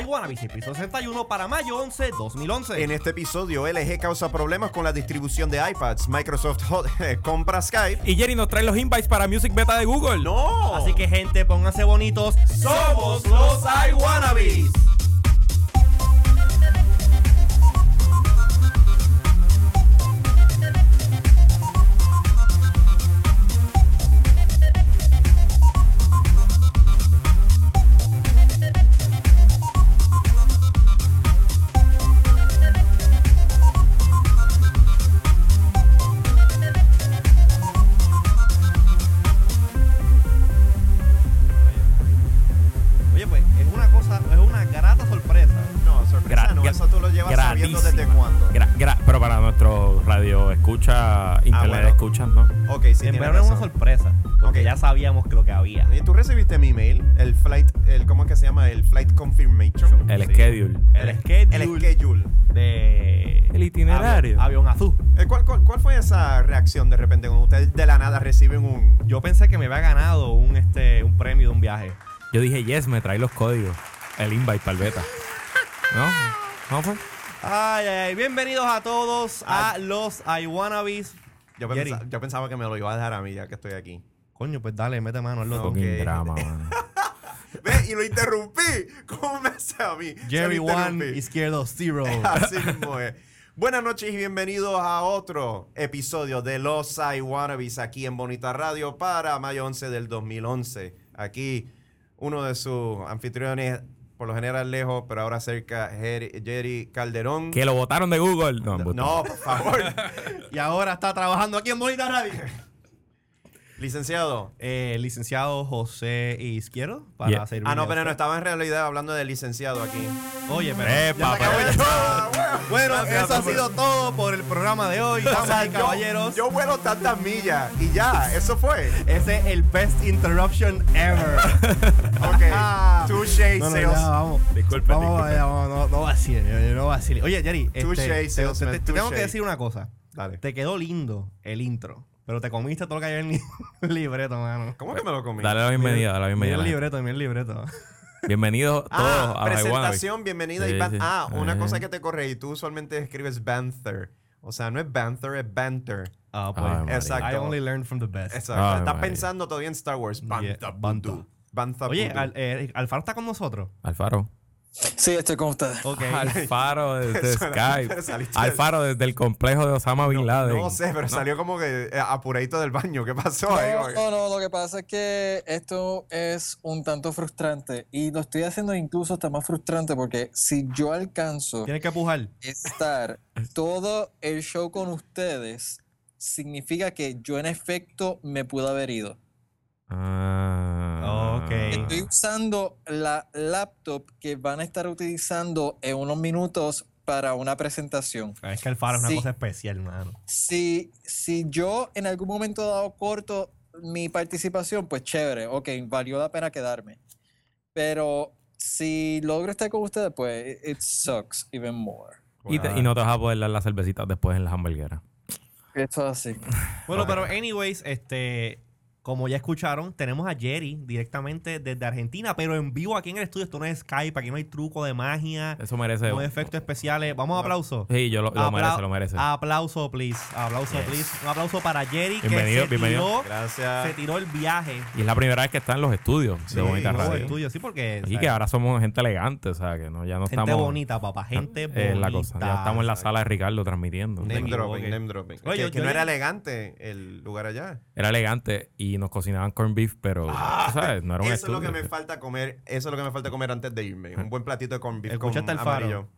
iWannabes, episodio 61 para mayo 11, 2011. En este episodio, LG causa problemas con la distribución de iPads. Microsoft hot- compra Skype. Y Jerry nos trae los invites para Music Beta de Google. ¡No! Así que, gente, pónganse bonitos. Somos los iWannabes. Oye, El flight confirmation. El Sí. schedule. El schedule. El schedule. de El itinerario. Avión, avión azul. Eh, ¿Cuál, cuál, cuál fue esa reacción de repente cuando ustedes de la nada reciben un... Yo pensé que me había ganado un este un premio de un viaje. Yo dije, yes, me trae los códigos. El invite para el beta. ¿No? ¿No fue? Ay, ay, ay. Bienvenidos a todos a los iWannabes. Yo, Jerry. pensa- yo pensaba que me lo iba a dejar a mí ya que estoy aquí. Coño, pues dale, mete mano al No. loco. Ok. Fucking drama, man. Ve, y lo interrumpí. ¿Cómo me hace a mí? Jerry One. Izquierdo Zero. Así mismo es. Buenas noches y bienvenidos a otro episodio de Los I Wannabes aquí en Bonita Radio para mayo 11 del 2011. Aquí uno de sus anfitriones, por lo general lejos, pero ahora cerca, Jerry, Calderón. que lo votaron de Google. No. No, por favor. y ahora está trabajando aquí en Bonita Radio. Licenciado. Eh, licenciado José Izquierdo para Yeah. Ah, no, pero no, estaba en realidad hablando de licenciado aquí. Oye, pero Epa, ya se acabó. Ah, bueno. Gracias, eso ha sido todo por el programa de hoy, O damas sea, y yo- caballeros. Yo, vuelo tantas millas y ya, eso fue. Ese es el best interruption ever. Ok. Touche No, no, sales. ya, vamos. Disculpe, Vamos, disculpe. ya, vamos, no, no vaciles, no vaciles. Oye, Jerry, este, Touché, te, te- te- te tengo touché. que decir una cosa. Dale. Te quedó lindo el intro, pero te comiste todo lo que había en el libreto, mano. ¿Cómo que me lo comí? Dale la bienvenida, dale la Mira bienvenida. el libreto, mira el libreto. Bienvenidos todos Ah, a presentación, bienvenida. y Sí. Ah, una Eh. cosa que te corregí. Tú usualmente escribes Banther. O sea, no es Banther, es Banter. Ah, Ay, María. Exacto. I only learned from the best. Exacto. Ay, Estás María. pensando todavía en Star Wars. Bantha, Yeah. Bantha, Oye. Al- eh, Alfaro está con nosotros. Alfaro. Sí, estoy con ustedes. Ok. Alfaro desde Skype. Alfaro desde el complejo de Osama Bin Laden. No sé, pero salió como que eh, apuradito del baño. ¿Qué pasó ahí? No, que- no, no, lo que pasa es que esto es un tanto frustrante y lo estoy haciendo incluso hasta más frustrante porque si yo alcanzo Tienes que estar todo el show con ustedes, significa que yo en efecto me pude haber ido. Ah. Ok. Estoy usando la laptop que van a estar utilizando en unos minutos para una presentación. Es que Alfaro es una cosa especial, mano. Si, si yo en algún momento dado corto mi participación, pues chévere, ok, valió la pena quedarme. Pero si logro estar con ustedes, pues it, it sucks even more. Y, te- y no te vas a poder dar las cervecitas después en las hamburgueras. Esto es así. Bueno, pero anyways, este, como ya escucharon, tenemos a Jerry directamente desde Argentina, pero en vivo aquí en el estudio. Esto no es Skype, aquí no hay truco de magia, Eso merece. no hay efectos especiales. Vamos a aplauso. Sí, yo lo, lo Apla- merece, lo merece. Aplauso, please. Aplauso, Yes. please. Un aplauso para Jerry Bienvenido, que se bienvenido. tiró, Gracias. se tiró el viaje. Y es la primera vez que está en los estudios Sí, de Bonita Radio. Tuyo, sí, porque Y que ahora somos gente elegante, o sea, que no, ya no gente estamos. bonita, papá. Gente bonita. Es la cosa. Ya estamos en la sala de Ricardo transmitiendo. Name me dropping, name dropping. Oye, que, yo- que yo no era le- elegante el lugar allá. Era elegante y nos cocinaban corn beef, pero, tú ¿sabes? No era un Eso es lo que me falta comer. Eso es lo que me falta comer antes de irme. Un buen platito de corn beef con Escuchaste al faro. amarillo.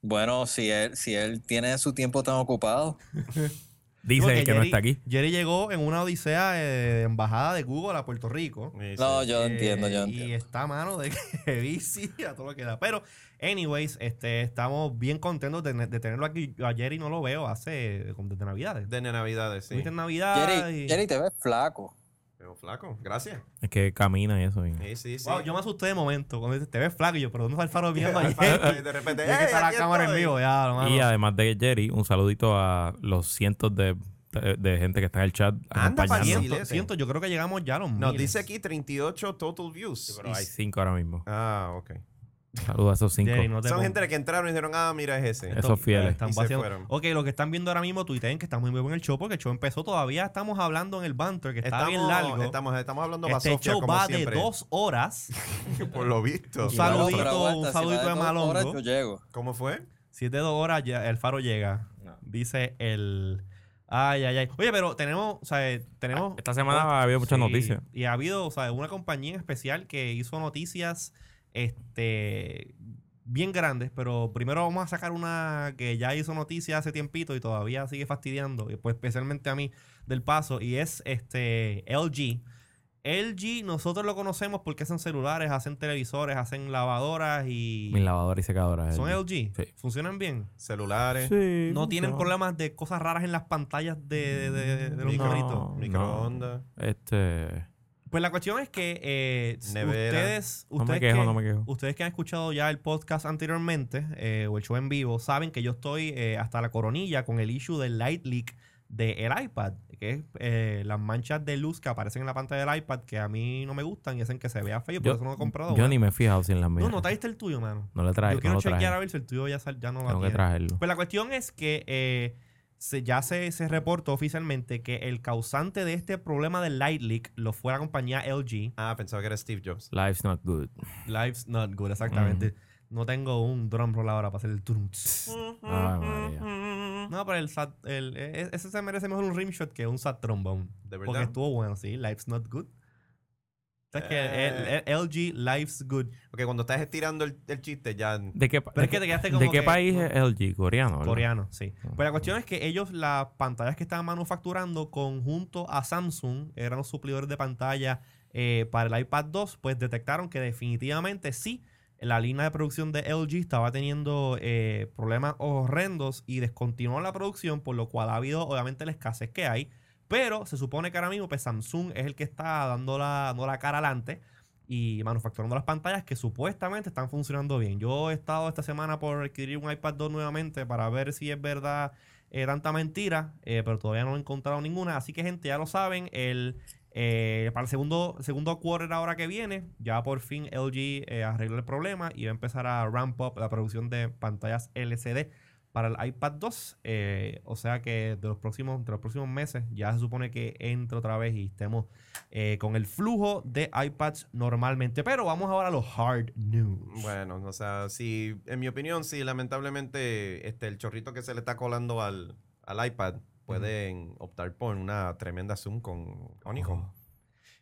Bueno, si él, si él tiene su tiempo tan ocupado. Dice el que no está aquí. Jerry llegó en una odisea eh, de embajada de Google a Puerto Rico. Sí, No, yo Eh, entiendo, yo Y entiendo. está a mano de que bici a todo lo que da. Pero, anyways, este, estamos bien contentos de, de tenerlo aquí. Yo a Jerry no lo veo hace como desde Navidades. De Navidades, sí. Fuiste en Navidad. Jerry, y- Jerry, te ves flaco. Pero flaco, gracias. Es que camina y eso. y- Sí, sí, sí. Wow, yo me asusté de momento. Cuando dices, te ves flaco. Y yo, pero ¿dónde está el faro viendo a Al Jerry? faro, y de repente, que ¡Ey, está la cámara en vivo, ya, lo Y además de Jerry, un saludito a los cientos de, de, de gente que está en el chat Anda, acompañando. Chile. siento, yo creo que llegamos ya a los Nos miles. dice aquí 38 total views. Pero Y- hay cinco ahora mismo. Ah, ok. Saludos a esos cinco. Jerry, no te Son pon- gente que entraron y dijeron, ah, mira, es ese. Esos fieles. están Y se vaciando. fueron. Ok, lo que están viendo ahora mismo, tuiteen que estamos muy bien en el show porque el show empezó todavía. Estamos hablando en el banter que está Estamos, bien largo. Estamos, estamos hablando este basofia, show como va siempre. de dos horas. Por lo visto. Un saludito, pero aguanta, un si saludito va de yo llego. ¿Cómo fue? Si es de dos horas, ya el faro llega. No. Dice el. Ay, ay, ay. Oye, pero tenemos, o sea, tenemos. Esta semana ha habido muchas Sí, noticias. Y ha habido, o sea, una compañía en especial que hizo noticias este bien grandes, pero primero vamos a sacar una que ya hizo noticias hace tiempito y todavía sigue fastidiando, y pues especialmente a mí del paso, y es este LG. LG nosotros lo conocemos porque hacen celulares, hacen televisores, hacen lavadoras y Mi lavadora y secadora. son LG. LG. Sí. Funcionan bien. Celulares, Sí. No tienen problemas de cosas raras en las pantallas de, de- de los. No, microondas. Este. Pues la cuestión es que eh, Nevera. ustedes, No me ustedes, quejo, que, no me quejo. ustedes que han escuchado ya el podcast anteriormente eh, o el show en vivo, saben que yo estoy eh, hasta la coronilla con el issue del light leak del iPad, que es eh, las manchas de luz que aparecen en la pantalla del iPad que a mí no me gustan y hacen que se vea feo, por Yo, eso no lo he comprado. yo ¿verdad? ni me he fijado si en las mías. no, no trajiste el tuyo, mano. No le traje. yo quiero no lo traje. chequear a ver si el tuyo ya, sal- ya no lo Tengo que traerlo. Pues la cuestión es que eh, se- ya se, se reportó oficialmente que el causante de este problema del light leak lo fue la compañía LG. Ah, pensaba que era Steve Jobs. Life's not good. Life's not good, exactamente. No tengo un drum roll ahora para hacer el trum. Ay. No, pero el, sat- el- e- ese se merece mejor un rimshot que un sat trombone. ¿De Porque verdad? estuvo bueno, sí. Life's not good. O sea, es que el- el LG Life's good. Ok, cuando estás estirando el, el chiste, ya. ¿De qué, pa- Pero de es que qué- te quedaste ¿de como qué que- país es LG? Coreano. ¿verdad? Coreano, sí. Ah. Pues la cuestión es que ellos, las pantallas que estaban manufacturando conjunto a Samsung, eran los suplidores de pantalla eh, para el iPad 2, pues detectaron que definitivamente sí, la línea de producción de LG estaba teniendo eh, problemas horrendos y descontinuó la producción, por lo cual ha habido obviamente la escasez que hay. Pero se supone que ahora mismo pues, Samsung es el que está dando la, dando la cara adelante y manufacturando las pantallas que supuestamente están funcionando bien. Yo he estado esta semana por adquirir un iPad 2 nuevamente para ver si es verdad eh, tanta mentira, eh, pero todavía no he encontrado ninguna. Así que, gente, ya lo saben, el, eh, para el segundo, segundo quarter ahora que viene, ya por fin LG arregló el problema y va a empezar a ramp up la producción de pantallas LCD para el iPad 2. eh, o sea que de los próximos, de los próximos meses ya se supone que entre otra vez y estemos eh, con el flujo de iPads normalmente. Pero vamos ahora a los hard news. Bueno, o sea, sí, en mi opinión, sí, lamentablemente, este, el chorrito que se le está colando al, al iPad pueden optar por una tremenda Zoom con Honeycomb. Oh.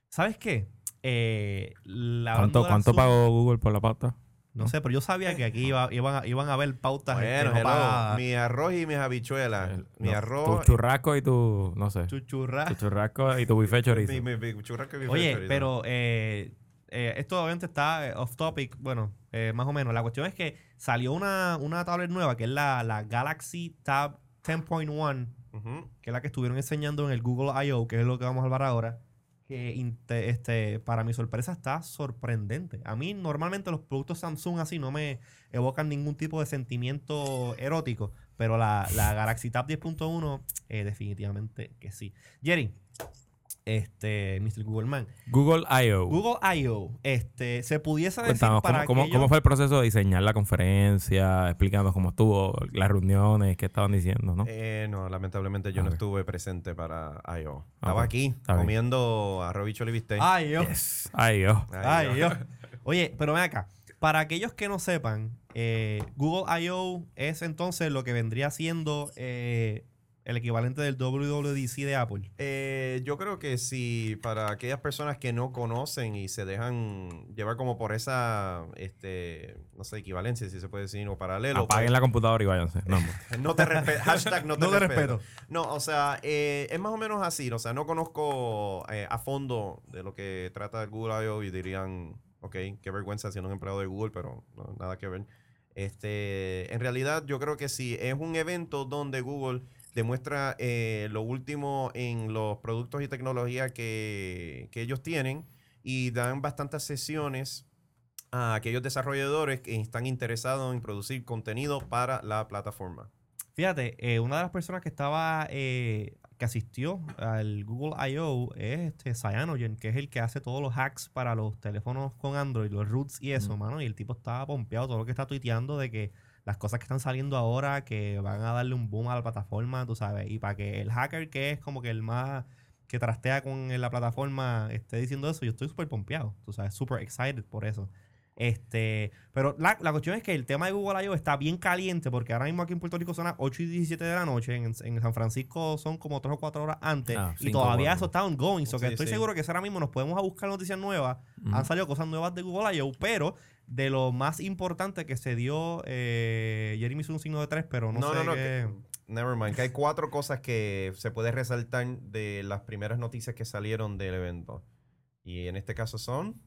¿Sabes qué? Eh, la ¿Cuánto, cuánto Zoom- pagó Google por la pauta? No sé, pero yo sabía que aquí iba- iban, a, iban a haber pautas este, Bueno, no pagadas. mi arroz y mis habichuelas. El- mi no, arroz. Tu churrasco y tu. No sé. Chuchurra. Tu churrasco y tu buffet chorizo. mi, mi- mi churrasco y mi Oye, chorizo. pero eh, eh, esto obviamente está eh, off topic, bueno, eh, más o menos. La cuestión es que salió una, una tablet nueva que es la, la Galaxy Tab 10.1, Ujú. que es la que estuvieron enseñando en el Google I.O., que es lo que vamos a hablar ahora. Que este, para mi sorpresa está sorprendente. A mí normalmente los productos Samsung así no me evocan ningún tipo de sentimiento erótico, pero la, la Galaxy Tab 10.1 eh, definitivamente que sí. Jerry, este, Mr. Google Man, Google I.O. Google I.O. Este, se pudiese decir Cuéntanos, para ¿cómo, cómo, aquellos- cómo fue el proceso de diseñar la conferencia? Explicándonos cómo estuvo, las reuniones, qué estaban diciendo, ¿no? Eh, no, lamentablemente yo no Ok. estuve presente para I.O. Estaba Ok, aquí está bien. comiendo arroz y. Ay, Dios. Ay, Dios. Oye, pero ven acá. Para aquellos que no sepan, eh, Google I.O. es entonces lo que vendría siendo eh, el equivalente del WWDC de Apple. Eh, yo creo que si para aquellas personas que no conocen y se dejan llevar como por esa, este, no sé, equivalencia, si se puede decir, o paralelo. Apaguen pues, la computadora y váyanse. No. No te respeto. Hashtag no te, No te respeto. respeto. No, o sea, eh, es más o menos así. O sea, no conozco eh, a fondo de lo que trata Google I.O. y dirían, ok, qué vergüenza siendo un empleado de Google, pero no, nada que ver. Este, en realidad, yo creo que sí, es un evento donde Google demuestra eh, lo último en los productos y tecnología que, que ellos tienen y dan bastantes sesiones a aquellos desarrolladores que están interesados en producir contenido para la plataforma. Fíjate, eh, una de las personas que estaba, eh, que asistió al Google I.O. es este Cyanogen, que es el que hace todos los hacks para los teléfonos con Android, los roots y eso, mano. Y el tipo estaba pompeado, todo lo que está tuiteando de que las cosas que están saliendo ahora que van a darle un boom a la plataforma, tú sabes. Y para que el hacker que es como que el más que trastea con la plataforma esté diciendo eso, yo estoy súper pompeado, tú sabes, súper excited por eso. Este, pero la, la cuestión es que el tema de Google I.O. está bien caliente porque ahora mismo aquí en Puerto Rico son las 8 y 17 de la noche. En, en San Francisco son como 3 o 4 horas antes. Ah, y todavía cuatro. eso está ongoing. So que Sí, estoy sí. seguro que ahora mismo nos podemos a buscar noticias nuevas. Ujú. Han salido cosas nuevas de Google I.O. Pero de lo más importante que se dio, eh, Jeremy hizo un signo de 3, pero no, No, sé no, no. qué- que- never mind. Que hay cuatro cosas que se puede resaltar de las primeras noticias que salieron del evento. Y en este caso son.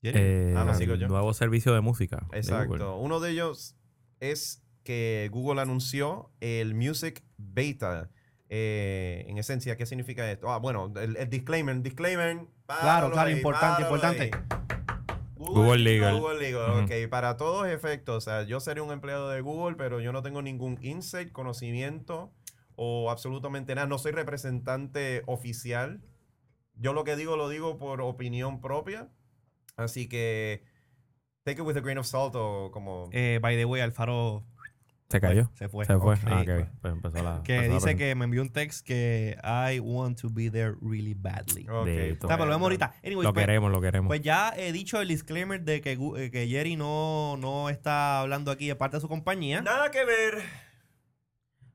Jeremy. Eh, Ah, no, sigo yo. Nuevo servicio de música. Exacto. Google. Uno de ellos es que Google anunció el Music Beta. Eh, en esencia, ¿qué significa esto? Ah, bueno, el, el disclaimer. Disclaimer. claro, ahí, importante, importante. ahí. Google Legal. Google Legal, ok. Para todos efectos, o sea, yo seré un empleado de Google, pero yo no tengo ningún insight, conocimiento o absolutamente nada. No soy representante oficial. Yo lo que digo lo digo por opinión propia. Así que take it with a grain of salt o como... Eh, by the way, Alfaro Se cayó. se fue. Se fue. Ah, ok. Pues empezó la. Que empezó dice que me envió un text que I want to be there really badly. Ok, de- Está, pero lo vemos ahorita. Anyways, Lo pues, queremos, lo queremos. pues ya he dicho el disclaimer de que, eh, que Jerry no, no está hablando aquí de parte de su compañía. Nada que ver.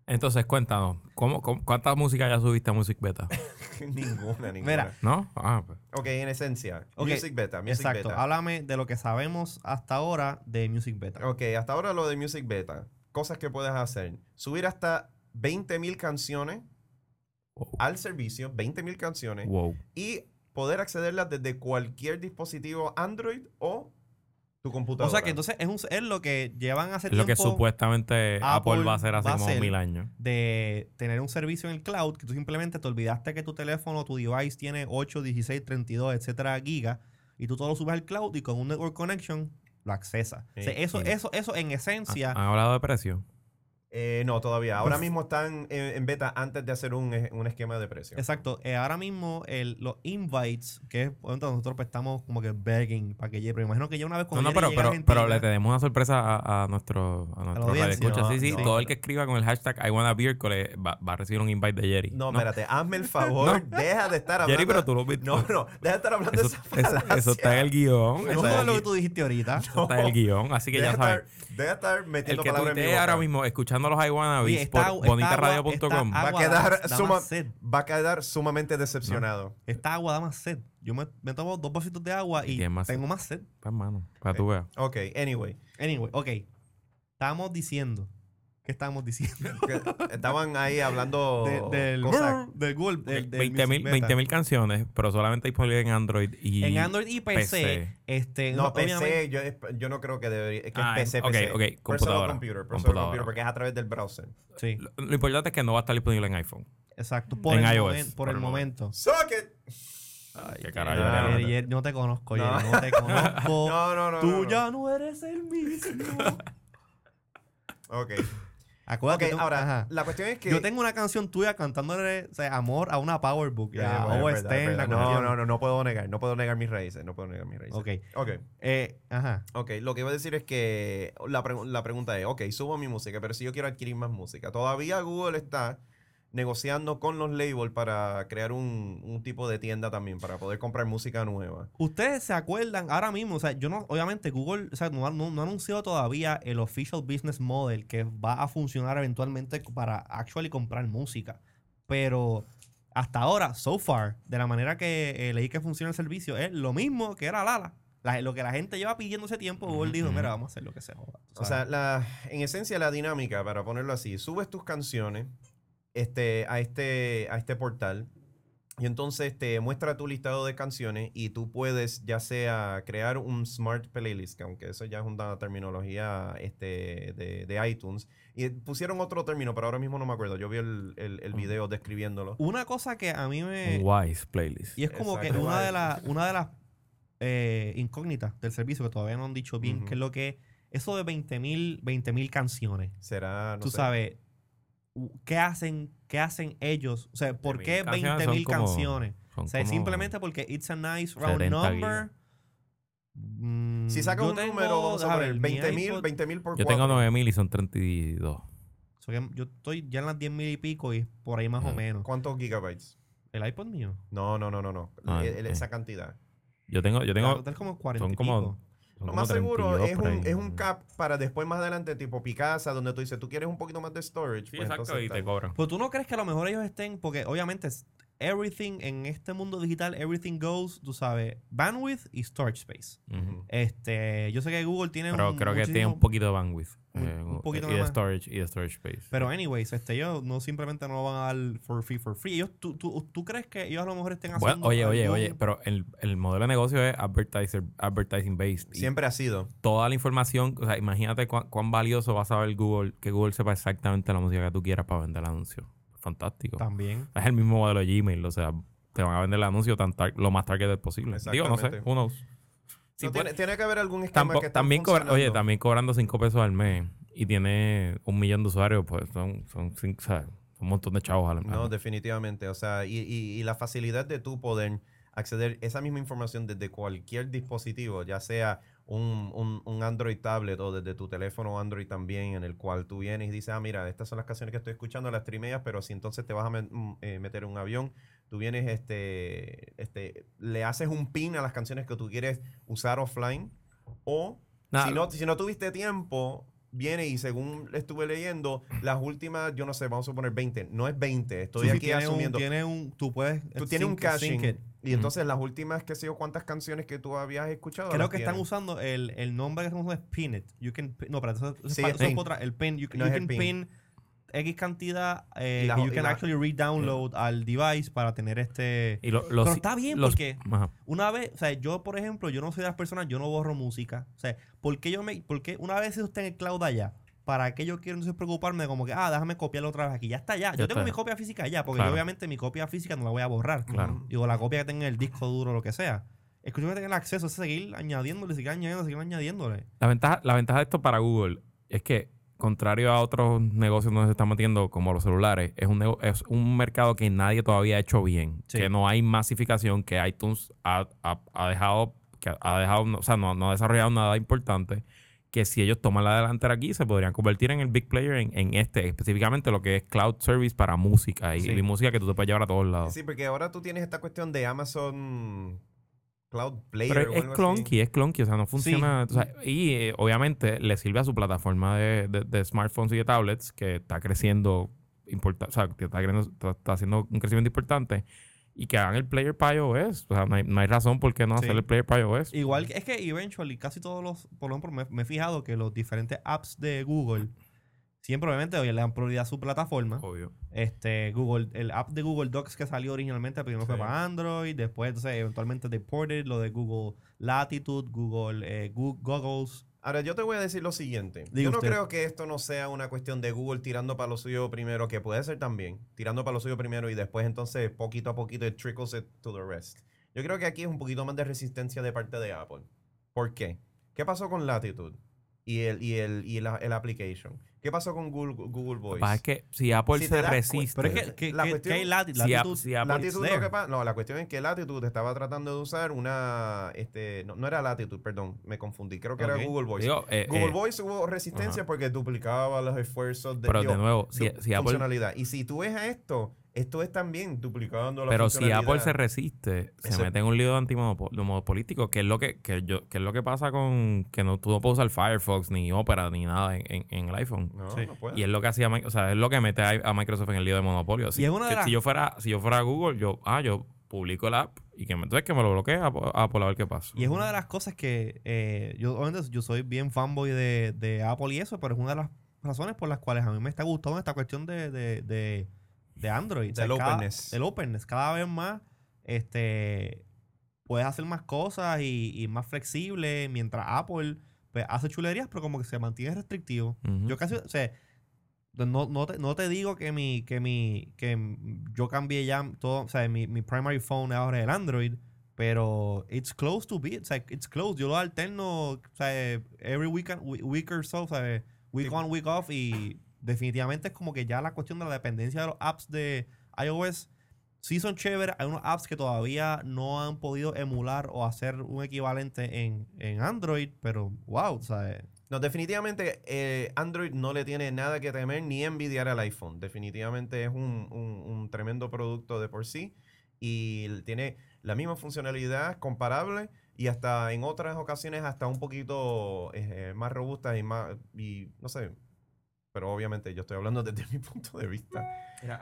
Entonces, cuéntanos, ¿cómo, cómo, cuántas músicas ya subiste a Music Beta? ninguna, ninguna. Mira. ¿No? Ah, pues. Ok, en esencia. Music Beta. Music Exacto. Beta. Háblame de lo que sabemos hasta ahora de Music Beta. Ok, hasta ahora lo de Music Beta. Cosas que puedes hacer. Subir hasta 20.000 canciones Wow. al servicio, 20.000 canciones, Wow. y poder accederlas desde cualquier dispositivo Android o tu O computadora. sea que entonces es, un, es lo que llevan hace Es lo que tiempo supuestamente Apple, Apple va a hacer hace como hacer. mil años. de tener un servicio en el cloud que tú simplemente te olvidaste que tu teléfono, tu device tiene 8, 16, 32, etcétera gigas y tú todo lo subes al cloud y con un network connection lo accesas. O sea, Sí, eso, sí. eso, eso en esencia ¿Han hablado de precio? Eh, no, todavía. Ahora Uf. mismo están en, en beta antes de hacer un, e- un esquema de precio. Exacto. Eh, ahora mismo el, los invites, que es cuando nosotros pues, estamos como que begging para que llegue. Pero imagino que ya una vez No, cuando no, Jerry pero, llegue a pero, Argentina- pero le tenemos una sorpresa a, a nuestro, a nuestro audiencia. radioescucha. Sí, sí, No, todo no. el que escriba con el hashtag I wanna beer cole va, va a recibir un invite de Jerry. No, espérate, hazme el favor, deja de estar hablando. Jerry, pero tú lo viste. No, no, deja de estar hablando Eso, de esa eso- falacia. eso está en el guion. Eso es en lo el, que tú dijiste ahorita. eso está en el guion. Así que deja ya saben. Estar, deja de estar El metiendo que palabras en mi boca. ahora mismo escuchando los I wanna Oye, Beers esta- por esta Va a quedar da- suma-. Va a quedar sumamente decepcionado. Esta agua da más sed. Yo me, me tomo dos vasitos de agua y más tengo más sed. Pues, mano, para que tú veas. Ok, anyway. Anyway, ok. Estábamos diciendo. ¿Qué estábamos diciendo? estaban ahí hablando De- del, cosas. del Google. del- del 20 mil Music Beta. canciones, pero solamente disponible en Android y En Android y PC. PC. Este, No, PC, yo, yo no creo que debería. Que Ah, es PC, ok, PC. ok, Personal computadora. computer, personal Computadora. computer, porque es a través del browser. Sí, Lo, lo importante es que no va a estar disponible en iPhone. exacto. Por En el, iOS, momen- por por el el momento. Socket. Ay, qué carajo. no, no, no te conozco, Jerry. No, te conozco. No, no, no. Tú no, no. ya no eres el mismo. Ok. Acuérdate. Tú- ahora, ajá. la cuestión es que. Yo tengo una canción tuya cantándole o sea, amor a una Powerbook. La verdad. No, no, no, no puedo negar. No puedo negar mis raíces. No puedo negar mis raíces. Ok. Ok. Eh, ajá. Ok, lo que iba a decir es que la, pregu- la pregunta es, ok, subo mi música, pero si yo quiero adquirir más música, todavía Google está negociando con los labels para crear un, un tipo de tienda también, para poder comprar música nueva. Ustedes se acuerdan ahora mismo, o sea, yo no, obviamente Google, o sea, no, ha- no- no ha anunciado todavía el official business model que va a funcionar eventualmente para actually comprar música. Pero hasta ahora, so far, de la manera que eh, leí que funciona el servicio, es lo mismo que era Lala. La- lo que la gente lleva pidiendo ese tiempo, Google dijo, mira, vamos a hacer lo que se joda. O sea, la, en esencia la dinámica, para ponerlo así, subes tus canciones este, a, este, a este portal y entonces te muestra tu listado de canciones y tú puedes ya sea crear un smart playlist, que aunque eso ya es una terminología este, de, de iTunes. Y pusieron otro término, pero ahora mismo no me acuerdo. Yo vi el, el, el video describiéndolo. una cosa que a mí me... Un Wise playlist. Y es como que Exacto. una de, las una de las eh, incógnitas del servicio que todavía no han dicho bien Ujú. qué es lo que... Eso de 20 mil canciones. Será, no tú sé. sabes, ¿qué hacen, qué hacen ellos? O sea, ¿por 20.000 qué canciones 20.000 son como- canciones? Son O sea, como- simplemente porque it's a nice round 70 number. mm, Si sacas un tengo, número, vamos a ver, mi 20 mil, iPod- 20 mil por Yo tengo 4. 9000 y son 32. so que yo estoy ya en las 10 mil y pico y por ahí más o Ujú. menos. ¿Cuántos gigabytes? El iPod mío. No, no, no, no, no. Ah, E- e- eh. Esa cantidad. Yo tengo, yo tengo, Tengo como 40 son y como, Lo como más seguro 32 es un, es un cap para después más adelante, tipo Picasa, donde tú dices, tú quieres un poquito más de storage. Sí, pues exacto, entonces y te cobran. Pues tú no crees que a lo mejor ellos estén, porque obviamente everything en este mundo digital, everything goes, tú sabes, bandwidth y storage space. Este, yo sé que Google tiene Pero un, creo que tiene un poquito de bandwidth. un- eh, un poquito y de storage y de storage space. Pero anyways, este, ellos no simplemente no lo van a dar for free, for free. Ellos, tú, tú, ¿tú crees que ellos a lo mejor estén Bueno, haciendo oye, oye, algún- oye, pero el, el modelo de negocio es advertiser, advertising based. Y Siempre ha sido. toda la información, o sea, imagínate cuán, cuán valioso va a saber Google, que Google sepa exactamente la música que tú quieras para vender el anuncio. Fantástico. También. Es el mismo modelo de Gmail, o sea, te van a vender el anuncio tan tar- lo más targeted posible. Digo, no sé, Exactamente. who knows. Sí, No, pues, tiene, tiene que haber algún esquema que también, cobra- oye, también cobrando 5 pesos al mes y tiene un millón de usuarios, pues son, son, son un montón de chavos al mes. No, definitivamente. O sea, y, y- y la facilidad de tú poder acceder esa misma información desde cualquier dispositivo, ya sea un, un- un Android tablet o desde tu teléfono Android también, en el cual tú vienes y dices, ah, mira, estas son las canciones que estoy escuchando, las trimeas, pero si entonces te vas a met- mm, eh, meter en un avión, tú vienes, este, este, le haces un pin a las canciones que tú quieres usar offline, o si, no, si no tuviste tiempo, viene y según estuve leyendo, las últimas, yo no sé, vamos a suponer 20. No es 20, estoy Sí, aquí tiene asumiendo. Un, tiene un, tú puedes. tú tienes un caching. Y entonces las últimas, qué sé yo, cuántas canciones que tú habías escuchado. Creo que están usando el, el nombre que están usando es Pin It. You can, no, pero eso, eso Sí, es eso otra. El Pin. You, No you el can pin. pin. X cantidad eh, la- que you y can la- actually re-download al device para tener este... y lo- los- Pero está bien los- porque Ajá. una vez, o sea, yo por ejemplo, yo no soy de las personas, yo no borro música. O sea, ¿por qué yo me, por qué una vez eso está en el cloud allá? ¿Para qué yo quiero entonces preocuparme como que, ah, déjame copiarlo otra vez aquí? Ya está allá. Ya Yo tengo está. mi copia física allá, porque Claro. yo obviamente mi copia física no la voy a borrar. Claro. Digo, la copia que tenga en el disco duro o lo que sea. Es que a tener acceso, es seguir añadiéndole, seguir añadiendo, seguir añadiéndole. La ventaja, la ventaja de esto para Google es que, contrario a otros negocios donde se están metiendo, como los celulares, es un, es un mercado que nadie todavía ha hecho bien. Sí. Que no hay masificación, que iTunes ha, ha- ha dejado, que ha dejado, o sea, no, no ha desarrollado nada importante. Que si ellos toman la delantera aquí, se podrían convertir en el big player en, en este, específicamente lo que es cloud service para música y, Sí. y música que tú te puedes llevar a todos lados. Sí, porque ahora tú tienes esta cuestión de Amazon Cloud Player. Pero o es algo clunky, es clunky, o sea, no funciona. o sea, y eh, obviamente le sirve a su plataforma de, de- de smartphones y de tablets, que está creciendo, importa, o sea, que está, creciendo- está- está haciendo un crecimiento importante, y que hagan el player para iOS. O sea, no hay, no hay razón por qué no Sí. hacer el player para iOS. Igual es que eventually casi todos los, por ejemplo, me, me he fijado que los diferentes apps de Google siempre obviamente oye, le dan prioridad a su plataforma. Obvio. Este, Google, el app de Google Docs que salió originalmente primero fue Sí. para Android, después entonces eventualmente deported lo de Google Latitude, Google eh. Ahora, yo te voy a decir lo siguiente. Diga yo no usted. creo que esto no sea una cuestión de Google tirando para lo suyo primero, que puede ser también, tirando para lo suyo primero y después entonces poquito a poquito it trickles it to the rest. Yo creo que aquí es un poquito más de resistencia de parte de Apple. ¿Por qué? ¿Qué pasó con Latitude y el, y el, y la, el application? ¿Qué pasó con Google, Google Lo Voice? que es que si Apple Si se resiste. Pero es que, que, La que- cuestión- hay lati- si, lo que pasa, no, la cuestión es que Latitude estaba tratando de usar una, este, no, no era Latitude, perdón, me confundí, creo que era Google Voice. digo, eh, Google eh, Voice hubo resistencia porque duplicaba los esfuerzos de pero digo, de nuevo, si, du- si Apple funcionalidad. Y si tú ves a esto, esto es también duplicando la Pero si. Apple se resiste, se mete en un lío de antimopolítico, que es lo que, que yo, que es lo que pasa con que no, tú no puedes usar Firefox ni Opera ni nada en, en- en el iPhone. No, Sí. no puede. Y es lo que hacía, o sea, es lo que mete a, a Microsoft en el lío de monopolio. Si, es una de que las- si yo fuera, si yo fuera Google, yo, ah, yo publico el app y que me, entonces que me lo bloquee a, a Apple a ver qué pasa. Y es una de las cosas que eh, yo, obviamente, yo soy bien fanboy de, de Apple y eso, pero es una de las razones por las cuales a mí me está gustando esta cuestión de, de, de, de Android. Del cada- openness. Del openness. Cada vez más este, puedes hacer más cosas y, y más flexible, mientras Apple pues, hace chulerías, pero como que se mantiene restrictivo. Yo casi, o sea, no, no, te, no te digo que mi, que mi, que yo cambié ya todo, o sea, mi, mi primary phone ahora es el Android, pero it's close to be, o sea, it's close. Yo lo alterno, o sea, every weekend, we- week or so, o sea, week on, week off y definitivamente es como que ya la cuestión de la dependencia de los apps de iOS sí son chéveres. Hay unos apps que todavía no han podido emular o hacer un equivalente en, en Android, pero wow, ¿sabes? No, definitivamente eh, Android no le tiene nada que temer ni envidiar al iPhone. Definitivamente es un, un- tremendo producto de por sí y tiene la misma funcionalidad comparable y hasta en otras ocasiones hasta un poquito eh, más robusta y más, y no sé, pero obviamente yo estoy hablando desde mi punto de vista.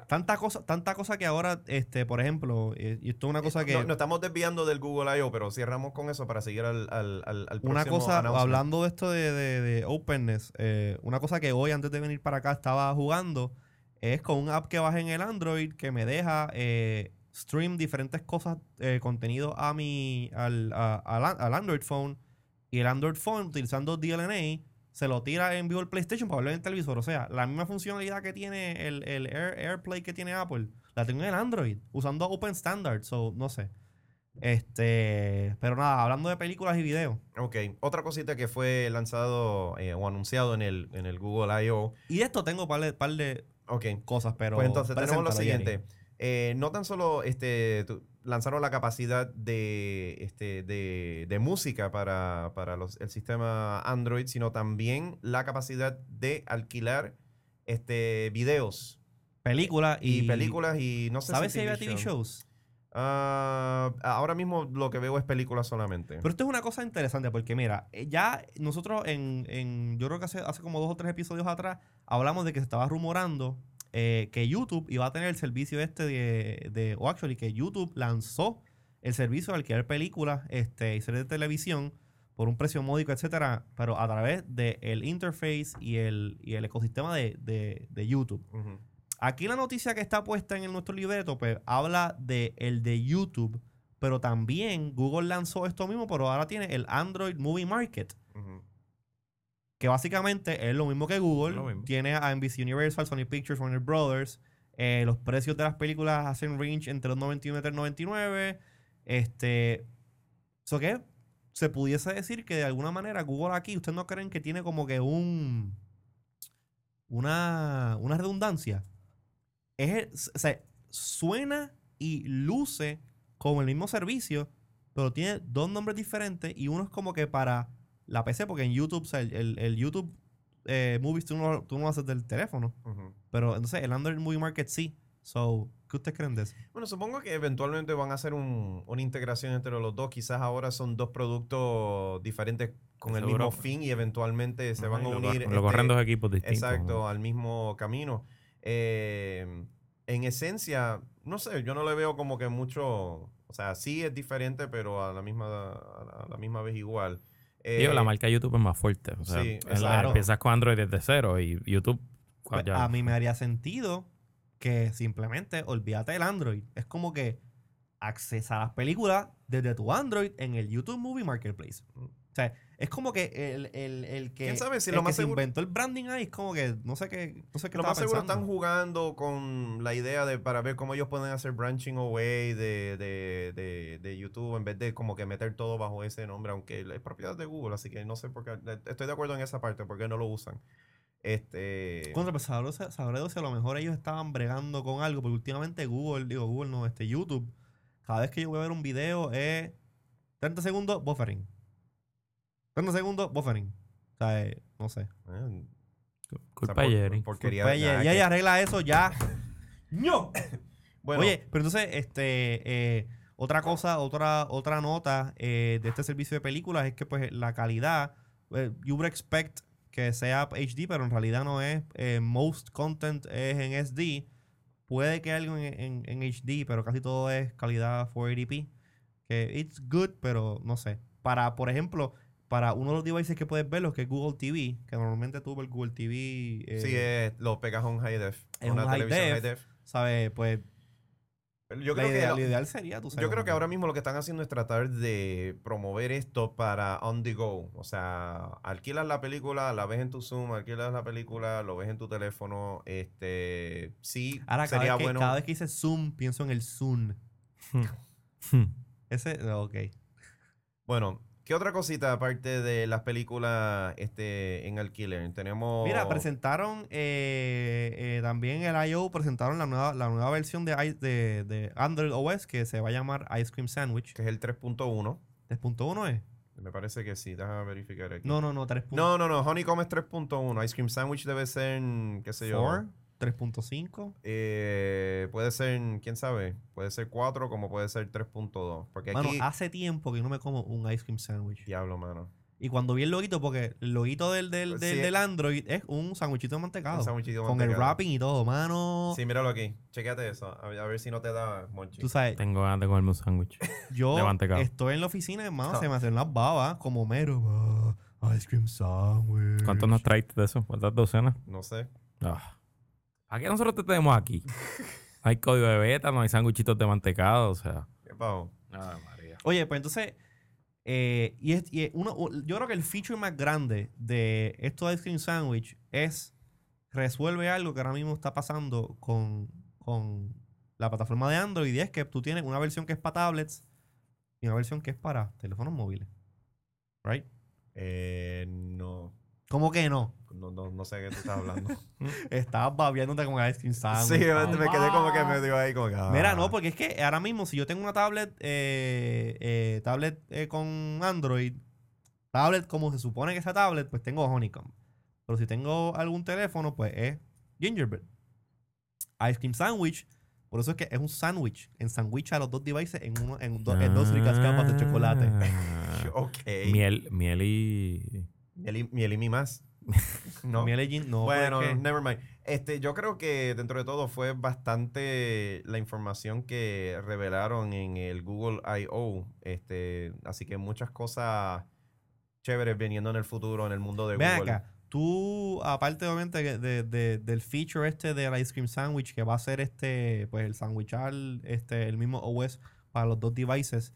Tanta cosa, tanta cosa que ahora, este, por ejemplo, eh, y esto es una cosa que. No, nos estamos desviando del Google I.O., pero cerramos con eso para seguir al, al, al, al Una cosa, hablando de esto de, de- de openness, eh, una cosa que hoy antes de venir para acá estaba jugando es con un app que bajé en el Android que me deja eh, stream diferentes cosas, eh, contenido a mi, al, a- al Android phone y el Android phone utilizando DLNA se lo tira en vivo al PlayStation para verlo en el televisor. O sea, la misma funcionalidad que tiene el, el Air- AirPlay que tiene Apple, la tengo en el Android usando Open Standard. So, no sé. Este, pero nada, hablando de películas y videos. Ok, otra cosita que fue lanzado eh, o anunciado en el, en el Google I.O. Y de esto tengo un par de, par de Ok, cosas, pero. pues entonces tenemos lo siguiente. Eh, no tan solo este, tu- lanzaron la capacidad de, este, de, de música para, para los- el sistema Android, sino también la capacidad de alquilar este, videos. Películas y, y, películas y no sé ¿Sabes si si había TV shows? Ah, ahora mismo lo que veo es películas solamente. Pero esto es una cosa interesante porque, mira, eh, ya nosotros en, en- yo creo que hace, hace como dos o tres episodios atrás, hablamos de que se estaba rumorando eh, que YouTube iba a tener el servicio este de, de, o actually, que YouTube lanzó el servicio de alquilar películas este, y series de televisión por un precio módico, etcétera, pero a través del interface y el, y el ecosistema de, de- de YouTube. Aquí la noticia que está puesta en el- nuestro libreto, pues habla de el de YouTube, pero también Google lanzó esto mismo, pero ahora tiene el Android Movie Market. Que básicamente es lo mismo que Google. Mismo. Tiene a NBC Universal, Sony Pictures, Warner Brothers. Eh, los precios de las películas hacen range entre los 91 y 99. Este, ¿so qué? Se pudiese decir que de alguna manera Google aquí, ¿ustedes no creen que tiene como que un una, una redundancia? Es, o sea, suena y luce como el mismo servicio, pero tiene dos nombres diferentes y uno es como que para la PC, porque en YouTube, o sea, el, el- el YouTube eh, Movies tú no, tú no lo haces del teléfono, pero entonces el Android Movie Market sí. So, ¿qué ustedes creen de eso? Bueno, supongo que eventualmente van a hacer un- una integración entre los dos. Quizás ahora son dos productos diferentes con el mismo fin y eventualmente se van a Lo unir. cor- este, Lo corren dos equipos distintos. Exacto, ¿no? al mismo camino. Eh, en esencia, no sé, yo no le veo como que mucho, o sea, sí es diferente, pero a la misma, a la misma vez igual. Digo, Eh, la marca YouTube es más fuerte. O sea, sí, empiezas con Android desde cero y YouTube. Pues, ya- a mí me haría sentido que simplemente olvídate del Android. Es como que accesa a las películas desde tu Android en el YouTube Movie Marketplace. O sea, es como que el, el, el que, ¿Quién sabe si el lo que más se seguro- inventó el branding ahí es como que no sé qué, no sé qué Lo más seguro pensando. están jugando con la idea de para ver cómo ellos pueden hacer branching away de, de, de, de YouTube en vez de como que meter todo bajo ese nombre, aunque es propiedad de Google, así que no sé por qué. eh, Estoy de acuerdo en esa parte, porque no lo usan. Este. Contra, pues sabré, sabré si a lo mejor ellos estaban bregando con algo, porque últimamente Google, digo Google no, este YouTube, cada vez que yo voy a ver un video es 30 segundos, buffering. 30 segundos, buffering. O sea, eh, no sé. eh, Culpa o sea, por- de Jerry. porquería de- ya, nada, ya, que- ya arregla eso, ya. ¡No! Bueno, Oye, pero entonces, este, eh, otra cosa, otra, otra nota eh, de este servicio de películas es que pues la calidad, eh, you would expect que sea HD, pero en realidad no es. eh, most content es en SD. Puede que algo en, en- en HD, pero casi todo es calidad 480p. Que it's good, pero no sé. Para, por ejemplo, para uno de los devices que puedes ver, los que es Google TV, que normalmente tuvo el Google TV. eh, sí, eh, lo pegas a un high def. en una un high televisión def. high def. ¿Sabes? Pues Yo la creo, idea- que, lo ideal sería, tú sabes. yo creo que ahora mismo lo que están haciendo es tratar de promover esto para on the go. O sea, alquilas la película, la ves en tu Zoom, alquilas la película, lo ves en tu teléfono. Este, sí, Ahora, cada sería que, bueno. cada vez que dice Zoom, pienso en el Zoom. Ese, ok. Bueno, ¿Qué otra cosita aparte de las películas este, en alquiler? Tenemos... Mira, presentaron eh, eh, también el I.O. presentaron la nueva, la nueva versión de, de, de Android OS que se va a llamar Ice Cream Sandwich. Que es el 3.1. 3.1 es. Me parece que sí. Déjame verificar aquí. No, no, no, 3.4. no, no, no. Honeycomb es 3.1. Ice Cream Sandwich debe ser, qué sé yo. 3.5. Eh, puede ser, quién sabe, puede ser 4 como puede ser 3.2. Porque Mano, aquí... hace tiempo que no me como un Ice Cream Sandwich. Diablo, mano. Y cuando vi el loguito, porque el loguito del, del, del, Sí. del Android es un sandwichito de mantecado. Un sandwichito de con el wrapping y todo, mano. Sí, míralo aquí. Chequéate eso. A ver, a ver si no te da monchi. Tú sabes, Tengo ganas de comerme un sándwich. yo de mantecado. estoy en la oficina, hermano, No. se me hacen las babas como mero. ah, Ice Cream Sandwich. ¿Cuántos nos traiste de eso? ¿Cuántas docenas? No sé. Ah. ¿A qué nosotros te tenemos aquí? No hay código de beta, no hay sándwichitos de mantecado, o sea. ¿Qué pasó? Ay, María. Oye, pues entonces, eh, y, es, y es uno, yo creo que el feature más grande de esto de Ice Cream Sandwich es resuelve algo que ahora mismo está pasando con, con la plataforma de Android y es que tú tienes una versión que es para tablets y una versión que es para teléfonos móviles. ¿Right? Eh, no. ¿Cómo que no? No, no, no sé de qué tú estás hablando. Estabas babiándote con Ice Cream Sandwich. sí, me, me quedé como que medio ahí como que... ah. Mira, no, porque es que ahora mismo si yo tengo una tablet, eh, eh, tablet eh, con Android, tablet como se supone que esa tablet, pues tengo Honeycomb. Pero si tengo algún teléfono, pues es Gingerbread. Ice Cream Sandwich, por eso es que es un sándwich. En a los dos devices en, uno, en, do- en dos ricas capas de chocolate. Ok. Miel, miel y. Miel y, miel y mi más. No. Miel y no, bueno, porque- never mind. Este, yo creo que dentro de todo fue bastante la información que revelaron en el Google I.O. Este, así que muchas cosas chéveres viniendo en el futuro en el mundo de Ven Google. acá, tú, aparte obviamente de- de- del feature este del ice cream sandwich, que va a ser este, pues el sandwichar este, el mismo OS para los dos devices,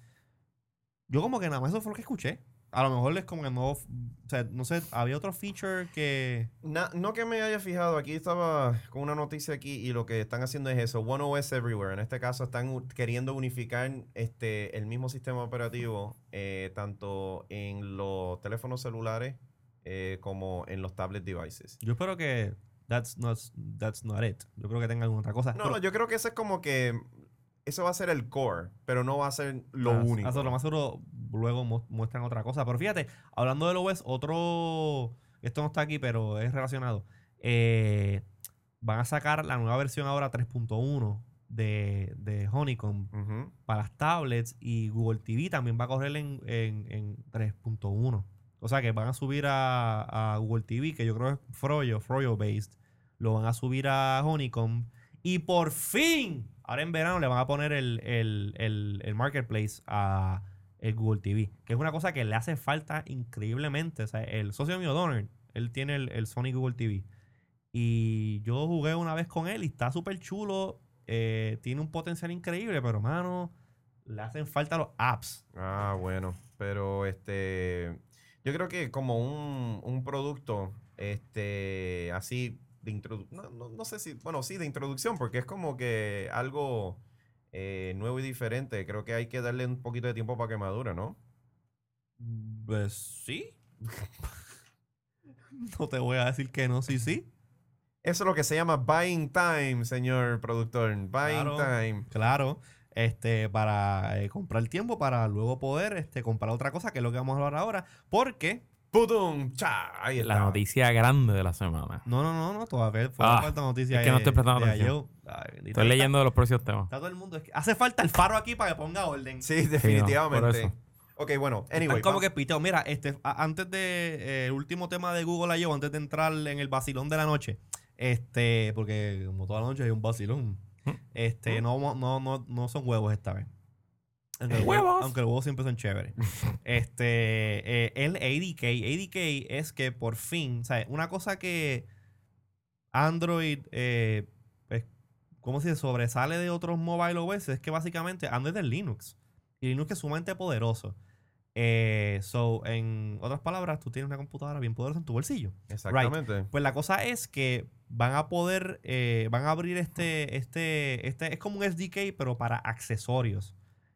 yo como que nada más eso fue lo que escuché. A lo mejor es como que no, o sea, no sé, había otro feature que... Na- no que me haya fijado, aquí estaba con una noticia aquí y lo que están haciendo es eso, One OS Everywhere. En este caso están queriendo unificar este, el mismo sistema operativo eh, tanto en los teléfonos celulares eh, como en los tablet devices. Yo espero que that's not, that's not it. Yo creo que tenga alguna otra cosa. No, Pero- yo creo que eso es como que eso va a ser el core, pero no va a ser lo Ah, único. ah, lo más seguro luego mu- muestran otra cosa. Pero fíjate, hablando del OS, otro. Esto no está aquí, pero es relacionado. Eh, van a sacar la nueva versión ahora 3.1 de, de Honeycomb para las tablets y Google TV también va a correr en, en, en 3.1. O sea que van a subir a, a Google TV, que yo creo es Froyo, Froyo based. Lo van a subir a Honeycomb. Y por fin, ahora en verano le van a poner el, el, el, marketplace a el Google TV. Que es una cosa que le hace falta increíblemente. O sea, el socio mío, Donner, él tiene el, el Sony Google TV. Y yo jugué una vez con él y está súper chulo. eh, tiene un potencial increíble, pero mano, le hacen falta los apps. Ah, bueno. Pero este. Yo creo que como un, un producto, este, así de introducción. No, no, no sé si. Bueno, sí, de introducción, porque es como que algo eh, nuevo y diferente. Creo que hay que darle un poquito de tiempo para que madure, ¿no? Pues sí. no te voy a decir que no, sí, sí. Eso es lo que se llama buying time, señor productor. Buying Claro. time. Claro. Este, para eh, comprar tiempo para luego poder este, comprar otra cosa, que es lo que vamos a hablar ahora. Porque. ¡Putum! ¡Cha! Ahí está. La noticia grande de la semana. No, no, no, no, todavía fue Ah, falta noticia. es que no estoy prestando atención. Ay. Estoy Está- leyendo de los próximos temas. Está todo el mundo. es que hace falta el faro aquí para que ponga orden. Sí, por definitivamente. eso. ok, bueno, Están anyway. como va- que piteo. Mira, este, antes de eh, el último tema de Google I.O., antes de entrar en el vacilón de la noche, este, porque como toda la noche hay un vacilón, ¿Mm? este, no, no, no, no son huevos esta vez. Aunque, el huevo- ¡Huevos! aunque los huevos siempre son chéveres. este, eh, el ADK, ADK es que por fin, una cosa que Android, eh, pues, ¿cómo se dice? sobresale de otros mobile OS es que básicamente Android es Linux. Y Linux es sumamente poderoso. Eh, so, en otras palabras, tú tienes una computadora bien poderosa en tu bolsillo. Exactamente. Pues la cosa es que van a poder, eh, van a abrir este, este, este, es como un SDK, pero para accesorios.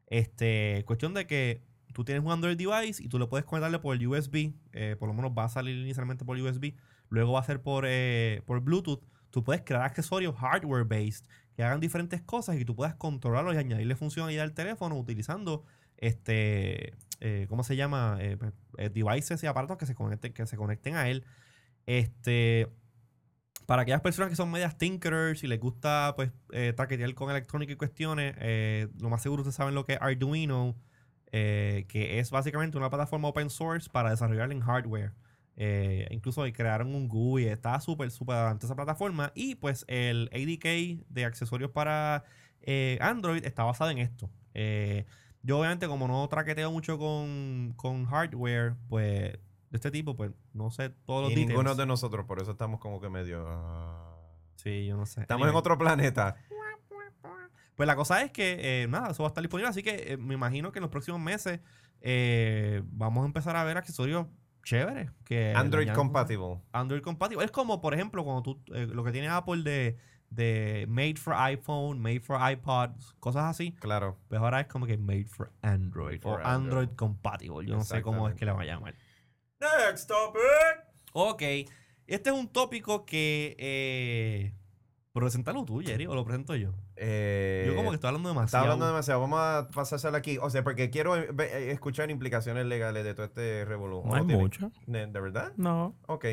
Este, cuestión de que tú tienes un Android device y tú le puedes conectarle por USB, eh, por lo menos va a salir inicialmente por USB, luego va a ser por, eh, por Bluetooth. Tú puedes crear accesorios hardware-based que hagan diferentes cosas y tú puedas controlarlos y añadirle funcionalidad al teléfono utilizando este, eh, ¿cómo se llama? Pues, devices y aparatos que se conecten, que se conecten a él. Este, para aquellas personas que son medias tinkerers y les gusta pues eh, con electrónica y cuestiones, eh, lo más seguro ustedes saben lo que es Arduino, eh, que es básicamente una plataforma open source para desarrollar en hardware. Eh, incluso crearon un GUI, está súper, súper adelante esa plataforma. Y pues el ADK de accesorios para Android está basado en esto. Yo obviamente como no traqueteo mucho con, con hardware, pues de este tipo, pues no sé todos los Y details. ninguno de nosotros, por eso estamos como que medio... ah. Sí, yo no sé. Estamos en Anyway. otro planeta. Pues la cosa es que, eh, nada, eso va a estar disponible. Así que eh, me imagino que en los próximos meses eh, vamos a empezar a ver accesorios chéveres. Que Android compatible. Android compatible. Es como, por ejemplo, cuando tú, eh, lo que tiene Apple de, de Made for iPhone, Made for iPod, cosas así. Claro. Pues ahora es como que Made for Android. For o Android, Android. compatible. Yo no sé cómo es que le va a llamar. Next topic. Ok. Este es un tópico que... Eh, preséntalo tú, Jerry, o lo presento yo. Eh, Yo como que estoy hablando Está demasiado. hablando demasiado. Vamos a pasárselo aquí. O sea, porque quiero eh, eh, escuchar implicaciones legales de todo este revolú. No hay tiene? mucho. ¿De, de verdad? No. Ok.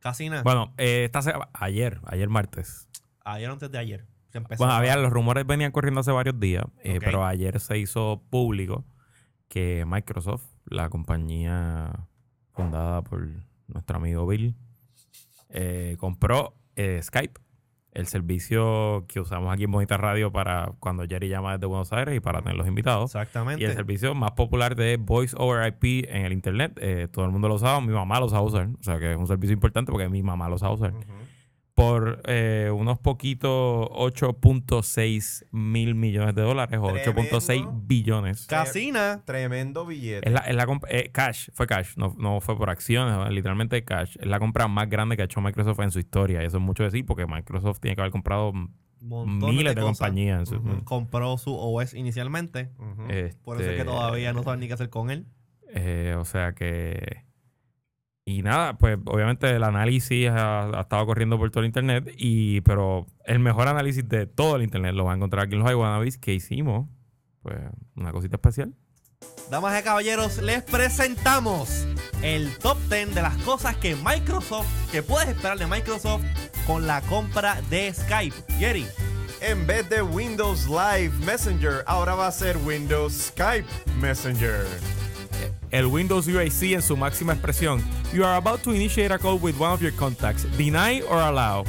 Casi nada. Bueno, eh, esta se- ayer, ayer martes. Ayer antes de ayer. Se empezó Bueno, había, los rumores venían corriendo hace varios días, eh, pero ayer se hizo público que Microsoft, la compañía fundada por nuestro amigo Bill, eh, compró eh, Skype, el servicio que usamos aquí en Bonita Radio para cuando Jerry llama desde Buenos Aires y para tener los invitados. Exactamente. Y el servicio más popular de Voice over IP en el Internet. eh, todo el mundo lo sabe, mi mamá lo sabe usar. O sea que es un servicio importante porque mi mamá lo sabe usar. Por eh, unos poquitos 8.6 mil millones de dólares o Tremendo. 8.6 billones. Casina. Tremendo billete. Es la, es la eh, cash, fue cash, no, no fue por acciones, literalmente cash. Es la compra más grande que ha hecho Microsoft en su historia. Y eso es mucho decir porque Microsoft tiene que haber comprado montones miles de, cosas. compañías. en su- Ujú. Compró su OS inicialmente. Por eso es que Este, todavía no saben ni qué hacer con él. Eh, o sea que. Y nada, pues obviamente el análisis ha, ha estado corriendo por todo el internet, y, pero el mejor análisis de todo el internet lo va a encontrar aquí en los iWannabes que hicimos. Pues una cosita especial. Damas y caballeros, les presentamos el top 10 de las cosas que Microsoft, que puedes esperar de Microsoft con la compra de Skype. Jerry, En vez de Windows Live Messenger, ahora va a ser Windows Skype Messenger. El Windows UAC en su máxima expresión. You are about to initiate a call with one of your contacts. Deny or allow.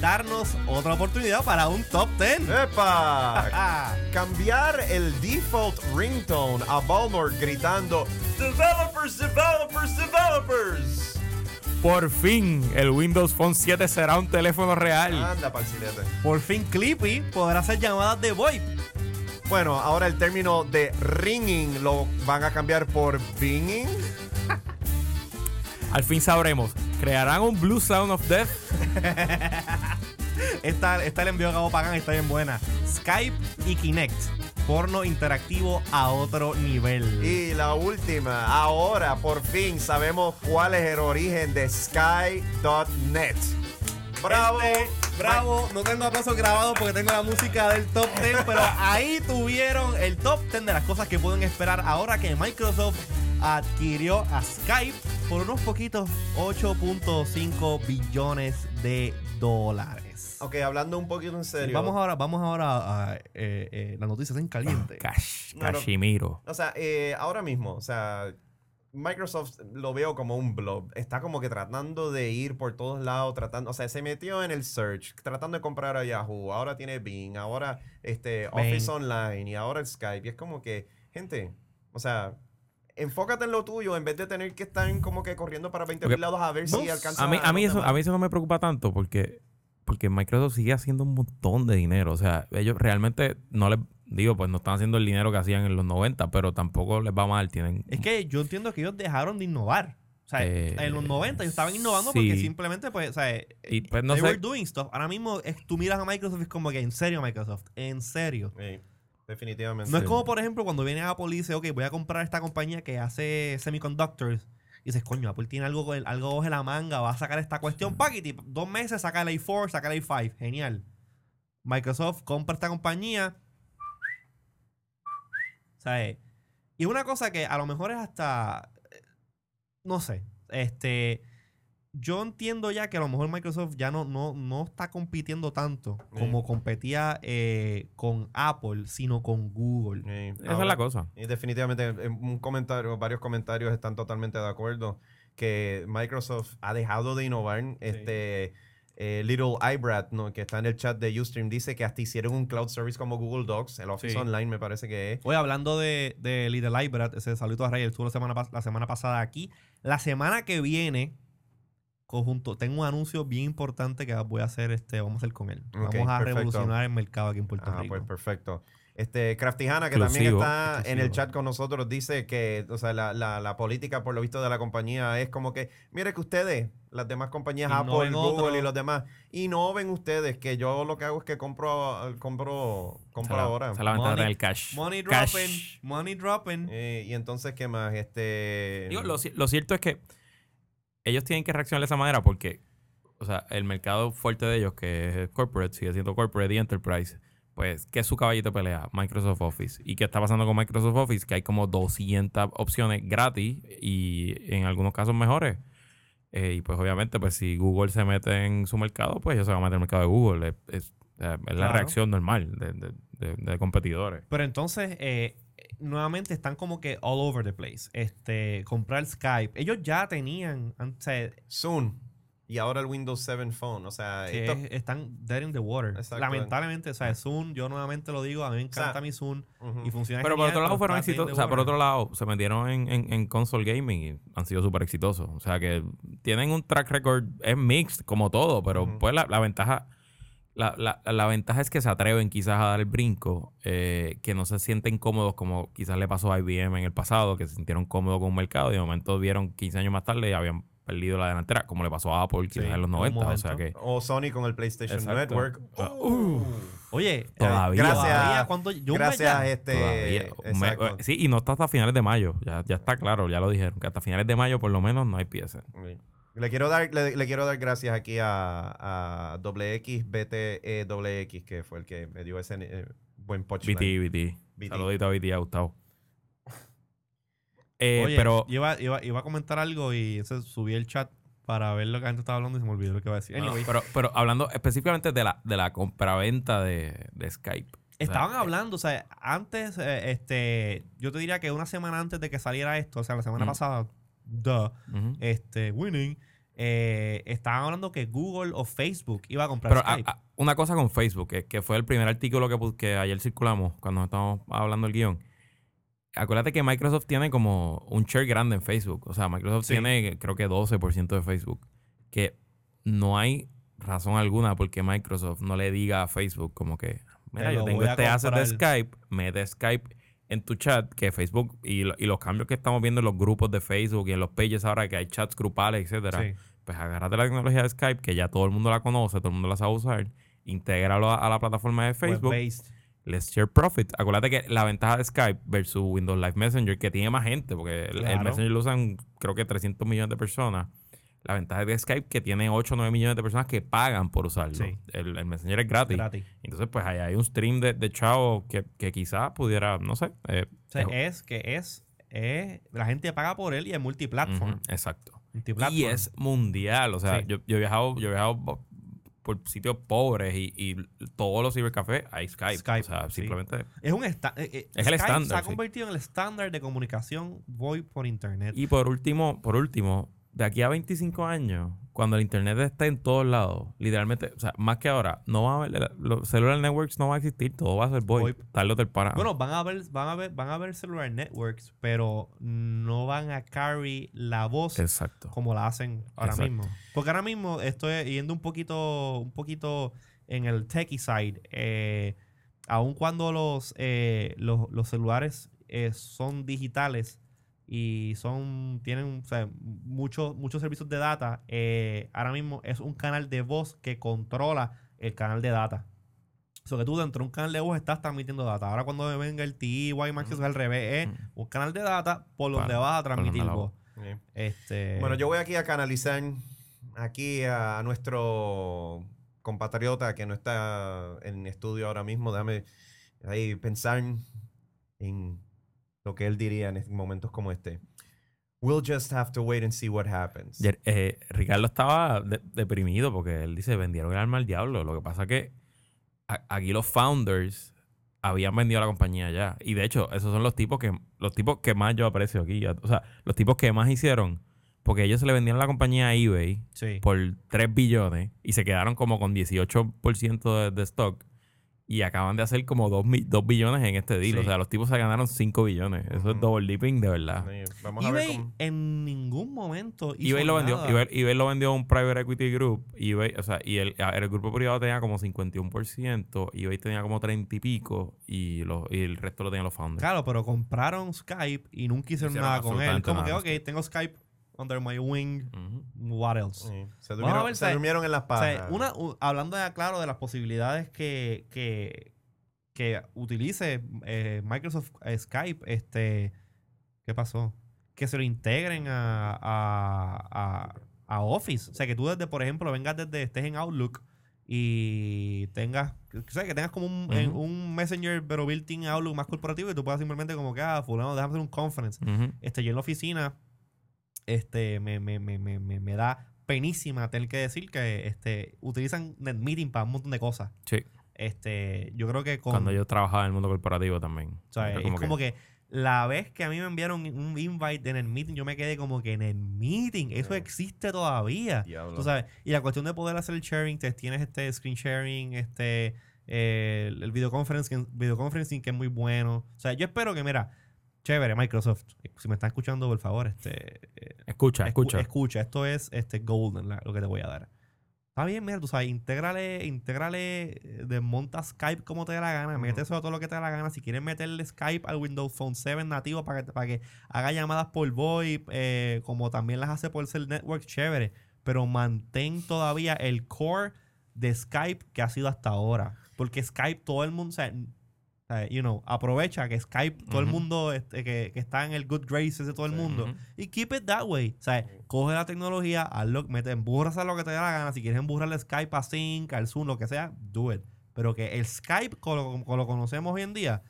darnos otra oportunidad para un top 10. ¡Epa! Ah, Cambiar el default ringtone a Balmor gritando Developers, developers, developers. Por fin, el Windows Phone 7 será un teléfono real. Anda, palcilete. por fin Clippy podrá hacer llamadas de VoIP. Bueno, ahora el término de ringing lo van a cambiar por binging. Al fin sabremos. ¿Crearán un Blue Sound of Death? Esta, esta le envió a Pagan, está bien buena. Skype y Kinect. Porno interactivo a otro nivel. Y la última, ahora por fin sabemos cuál es el origen de Sky.net. ¡Bravo! Este, bravo, no tengo aplausos grabados porque tengo la música del top 10, pero ahí tuvieron el top 10 de las cosas que pueden esperar ahora que Microsoft adquirió a Skype por unos poquitos 8.5 billones de dólares. Ok, hablando un poquito en serio. Vamos ahora, vamos ahora a eh, eh, las noticias en caliente. Cash, No, no. Cashimiro. O sea, eh, ahora mismo, o sea, Microsoft lo veo como un blob. Está como que tratando de ir por todos lados, tratando, o sea, se metió en el search, tratando de comprar a Yahoo, ahora tiene Bing, ahora este Office Online y ahora el Skype. Y es como que, gente, o sea, enfócate en lo tuyo en vez de tener que estar como que corriendo para 20 Porque- lados a ver si alcanza A mí, a, mí eso, a mí eso no me preocupa tanto porque, porque Microsoft sigue haciendo un montón de dinero. O sea, ellos realmente no les digo, pues no están haciendo el dinero que hacían en los 90, pero tampoco les va mal. Tienen Es que yo entiendo que ellos dejaron de innovar. O sea, Eh, en los 90 ellos estaban innovando porque simplemente, pues, o sea, Y, pues, no they sé. were doing stuff. Ahora mismo es- tú miras a Microsoft y es como que en serio, Microsoft, en serio. Sí. definitivamente. No es como, por ejemplo, cuando viene Apple y dice, ok, voy a comprar esta compañía que hace semiconductors. Y dices, coño, Apple tiene algo, algo en la manga, va a sacar esta cuestión. Paquete, dos meses, saca el A4, saca el A5. Genial. Microsoft compra esta compañía. ¿Sabes? Y una cosa que a lo mejor es hasta. eh, No sé. Este. Yo entiendo ya que a lo mejor Microsoft ya no, no, no está compitiendo tanto como competía eh, con Apple, sino con Google. Sí, Esa es la cosa. Y definitivamente, en un comentario, varios comentarios están totalmente de acuerdo que Microsoft ha dejado de innovar. Este eh, Little iBrat, ¿no? que está en el chat de Ustream, dice que hasta hicieron un cloud service como Google Docs, el Office Sí. Online me parece que es. Oye, hablando de, de Little Ibrat, ese saludo a Ray, él estuvo la semana, la semana pasada aquí. La semana que viene, conjunto, tengo un anuncio bien importante que voy a hacer, este, vamos a hacer con él. Vamos a perfecto. revolucionar el mercado aquí en Puerto Ah, Rico. pues perfecto. Este, Craftijana, que también Exclusivo. está en el chat con nosotros, dice que, o sea, la, la- la política, por lo visto, de la compañía es como que, mire que ustedes, las demás compañías, Apple, Google otro. y los demás, innoven ustedes, que yo lo que hago es que compro, compro, compro ahora. es la Money- del cash. Money Cash. dropping, money dropping. Eh, y entonces, ¿qué más? Este... Digo, lo cierto es que ellos tienen que reaccionar de esa manera porque, o sea, el mercado fuerte de ellos, que es corporate, sigue siendo corporate y enterprise, pues, ¿qué es su caballito de pelea? Microsoft Office. ¿Y qué está pasando con Microsoft Office? Que hay como 200 opciones gratis y en algunos casos mejores. Eh, y pues obviamente, pues si Google se mete en su mercado, pues ellos se van a meter en el mercado de Google. Es, es- es la Claro. reacción normal de, de- de- de competidores. Pero entonces, eh, nuevamente están como que all over the place. Este, comprar Skype. Ellos ya tenían, an- o sea, Zoom. Y ahora el Windows 7 Phone. O sea, que esto- es- están dead in the water. Exacto. Lamentablemente, o sea, Zoom, yo nuevamente lo digo, a mí me encanta sea, mi Zoom y funciona Pero por otro lado fueron exitosos. O sea, por otro lado, se metieron en, en, en console gaming y han sido súper exitosos. O sea que tienen un track record, es mixed como todo, pero pues la, la ventaja. La, la, la ventaja es que se atreven quizás a dar el brinco, eh, que no se sienten cómodos como quizás le pasó a IBM en el pasado, que se sintieron cómodos con un mercado y de momento vieron 15 años más tarde y habían perdido la delantera, como le pasó a Apple quizás Sí, en los en un 90. O sea momento. que O Sony con el PlayStation Exacto. Network. Uh, Oye, eh, Todavía. Gracias. todavía, Gracias, ya. este. exacto. sí, y no está hasta finales de mayo. Ya, ya está claro, ya lo dijeron, que hasta finales de mayo por lo menos no hay piezas. Le quiero dar, le, le quiero dar gracias aquí a, a WXBTEWX, que fue el que me dio ese eh, buen punchline. BT, BT. BT. Saludito a BT, a Gustavo. Eh, Oye, pero iba, iba, iba a comentar algo y entonces subí el chat para ver lo que la gente estaba hablando y se me olvidó lo que iba a decir. Anyway, pero, pero hablando específicamente de la, de la compraventa de, de Skype. O sea, estaban eh, hablando, o sea, antes, eh, este, yo te diría que una semana antes de que saliera esto, o sea, la semana Mm. pasada, duh, este, winning, eh, estaban hablando que Google o Facebook iba a comprar Pero Skype. a- una cosa con Facebook, que, que fue el primer artículo que, que ayer circulamos cuando estábamos hablando del guion. Acuérdate que Microsoft tiene como un share grande en Facebook. O sea, Microsoft Sí. tiene creo que 12% de Facebook. Que no hay razón alguna porque Microsoft no le diga a Facebook como que, mira, yo tengo este asset de comprar". Skype, mete Skype en tu chat, que Facebook y, lo- y los cambios que estamos viendo en los grupos de Facebook y en los pages ahora que hay chats grupales, etcétera Sí. pues agárrate la tecnología de Skype, que ya todo el mundo la conoce, todo el mundo la sabe usar, intégralo a, a la plataforma de Facebook, Web-based. Let's share profits. Acuérdate que la ventaja de Skype versus Windows Live Messenger, que tiene más gente, porque el. Messenger lo usan creo que 300 millones de personas. La ventaja de Skype que tiene 8 o 9 millones de personas que pagan por usarlo. Sí. El, el Messenger es gratis. gratis. Entonces, pues ahí hay un stream de, de chavos que, que quizás pudiera, no sé. eh, O sea, es- es que es, es, la gente paga por él y es multiplatform. exacto. multiplatform. Y es mundial. O sea, Sí. yo, yo he viajado, yo he viajado por sitios pobres y, y todos los cibercafés hay Skype. Skype, o sea, sí. simplemente. Es un eh, eh, Es el estándar, Se ha sí. convertido en el estándar de comunicación voy por internet. Y por último, por último, de aquí a 25 años, cuando el internet esté en todos lados, literalmente, o sea, más que ahora, no va a haber, los cellular networks no va a existir, todo va a ser VoIP, tarde o temprano. bueno, van a ver, van a ver, van a ver celular networks, pero no van a carry la voz Exacto. como la hacen ahora Exacto. mismo. Porque ahora mismo estoy yendo un poquito, un poquito en el techie side. Eh, aun cuando los, eh, los, los celulares eh, son digitales y son tienen o sea, muchos muchos servicios de data, eh, ahora mismo es un canal de voz que controla el canal de data. Eso que tú dentro de un canal de voz estás transmitiendo data. Ahora cuando venga el TI, Max, eso es al revés. Es Mm. un canal de data por donde Para- vas a transmitir voz. Este, Bueno, yo voy aquí a canalizar aquí a nuestro compatriota que no está en estudio ahora mismo. Déjame ahí pensar en lo que él diría en momentos como este. We'll just have to wait and see what happens. Eh, Ricardo estaba de- deprimido porque él dice, vendieron el alma al diablo. Lo que pasa que aquí los founders habían vendido la compañía ya. Y de hecho, esos son los tipos que los tipos que más yo aprecio aquí. O sea, los tipos que más hicieron. Porque ellos se le vendieron la compañía a eBay sí. por 3 billones y se quedaron como con 18% de, de stock. Y acaban de hacer como 2, billones en este deal. Sí. O sea, los tipos se ganaron 5 billones. Eso es double dipping de verdad. Sí, Vamos a ver cómo. en ningún momento hizo eBay lo vendió, nada. eBay, eBay lo vendió a un private equity group. eBay, o sea, y el, el grupo privado tenía como 51%, eBay tenía como 30 y pico, y, los, y el resto lo tenían los founders. Claro, pero compraron Skype y nunca hicieron, Hicieron nada con él. Como que, ok, tengo Skype under my wing. Ujú. What else? Sí, Se a durmieron, ver, se durmieron en las O pajas. sea, una, u- hablando ya claro de las posibilidades que, que, que utilice eh, Microsoft eh, Skype, este, ¿qué pasó? Que se lo integren a, a, a- a Office. O sea, que tú desde, por ejemplo, vengas desde, estés en Outlook y tengas, o sea, que tengas como un, en- Ujú. un Messenger, pero built-in Outlook más corporativo y tú puedas simplemente como que, ah, fulano, déjame hacer un conference Ujú. este, yo en la oficina, este, me, me, me, me, me, me da penísima tener que decir que este, utilizan NetMeeting para un montón de cosas. Sí. Este, yo creo que con, Cuando yo trabajaba en el mundo corporativo también. o sea, es como que, la vez que a mí me enviaron un invite de NetMeeting, yo me quedé como que NetMeeting, eso Sí. existe todavía. Diablo. Tú sabes, y la cuestión de poder hacer el sharing, te tienes este screen sharing, este eh, el, el videoconferencing, videoconferencing que es muy bueno. O sea, yo espero que, mira, chévere, Microsoft, si me están escuchando, por favor, este eh, Escucha, escu- escucha. escucha, esto es este golden la- lo que te voy a dar. Está bien, mira, tú sabes, intégrale, intégrale, eh, desmonta Skype como te dé la gana, Ujú. mete eso a todo lo que te dé la gana. Si quieres meterle Skype al Windows Phone 7 nativo para que, para que haga llamadas por VoIP, eh, como también las hace por Cell Network, chévere. Pero mantén todavía el core de Skype que ha sido hasta ahora. Porque Skype, todo el mundo, o sea, sea, you know, aprovecha que Skype, todo el mundo este, que, que está en el good graces de todo el Sí. mundo. Y keep it that way. O sea, coge la tecnología, hazlo, mete, emburras a lo que te dé la gana. Si quieres emburrarle Skype a Sync, al Zoom, lo que sea, do it. Pero que el Skype, como lo, como lo conocemos hoy en día,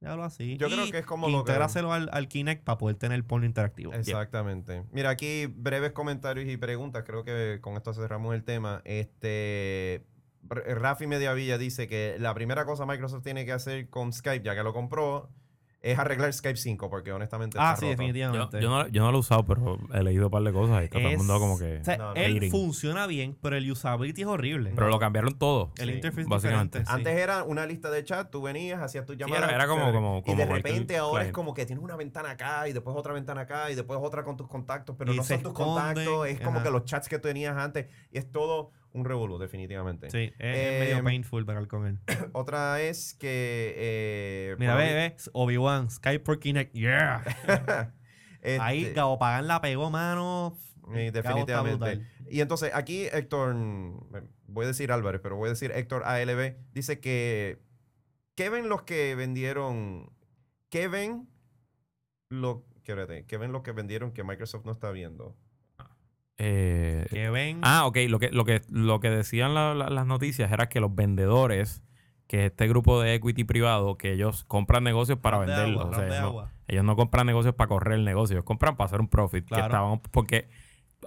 déjalo así. Yo Y creo que es como lo que- al, al Kinect para poder tener porno interactivo. Exactamente. Mira, aquí breves comentarios y preguntas. Creo que con esto cerramos el tema. Este. R- Rafi Mediavilla dice que la primera cosa Microsoft tiene que hacer con Skype, ya que lo compró, es arreglar Skype 5, porque honestamente Ah, está sí, roto. Yo, definitivamente. yo no, yo no lo he usado, pero he leído un par de cosas y está todo el mundo como que... o sea, No, no. él Hating. funciona bien, pero el usability es horrible. Pero lo cambiaron todo. el sí, interface es básicamente. sí. Antes era una lista de chat, tú venías, hacías tus Sí, llamadas. era, era como, chévere. como, y como de repente ahora es como que tienes una ventana acá y después otra ventana acá y después otra con tus contactos, pero Y no son tus contactos, es como ajá. que los chats que tú tenías antes y es todo un revolú, definitivamente. Sí, es, medio Em, painful ver con él. Otra es que... eh, Mira, ve, ve. Obi-Wan, Skype por Kinect. Yeah. Este, Ahí Gabo Pagan la pegó, mano. Está definitivamente. Y entonces aquí Héctor, mm, voy a decir Álvarez, pero voy a decir Héctor ALB, dice que ¿qué ven los que vendieron? ¿Qué ven lo, ¿qué ven los que vendieron que Microsoft no está viendo? Eh, Que ven. Ah, ok. Lo que, lo que, lo que decían la- la- las noticias era que los vendedores, que este grupo de equity privado, que ellos compran negocios para ron venderlos. agua, o sea, ron de no- agua. ellos no compran negocios para correr el negocio, ellos compran para hacer un profit. Claro. Que estaban, porque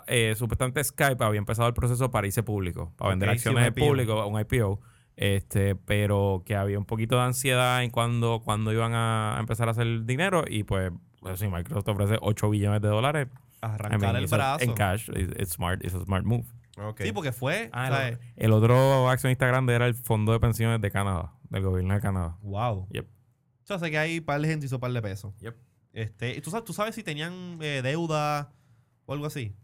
eh, supuestamente Skype había empezado el proceso para irse público, para vender acciones IPO. público, un IPO. Este, pero que había un poquito de ansiedad en cuando, cuando iban a empezar a hacer dinero y pues, pues sí, Microsoft ofrece 8 billones de dólares. I Arrancar mean, el brazo. En cash, it's, it's smart, it's a smart move. Sí, porque fue. Ah, o sea, el, el otro accionista grande era el Fondo de Pensiones de Canadá, del gobierno de Canadá. Wow. Yep. Yo sé que hay par de gente hizo par de pesos. Yep. Este, ¿y tú sabes, tú sabes si tenían eh, deuda o algo así?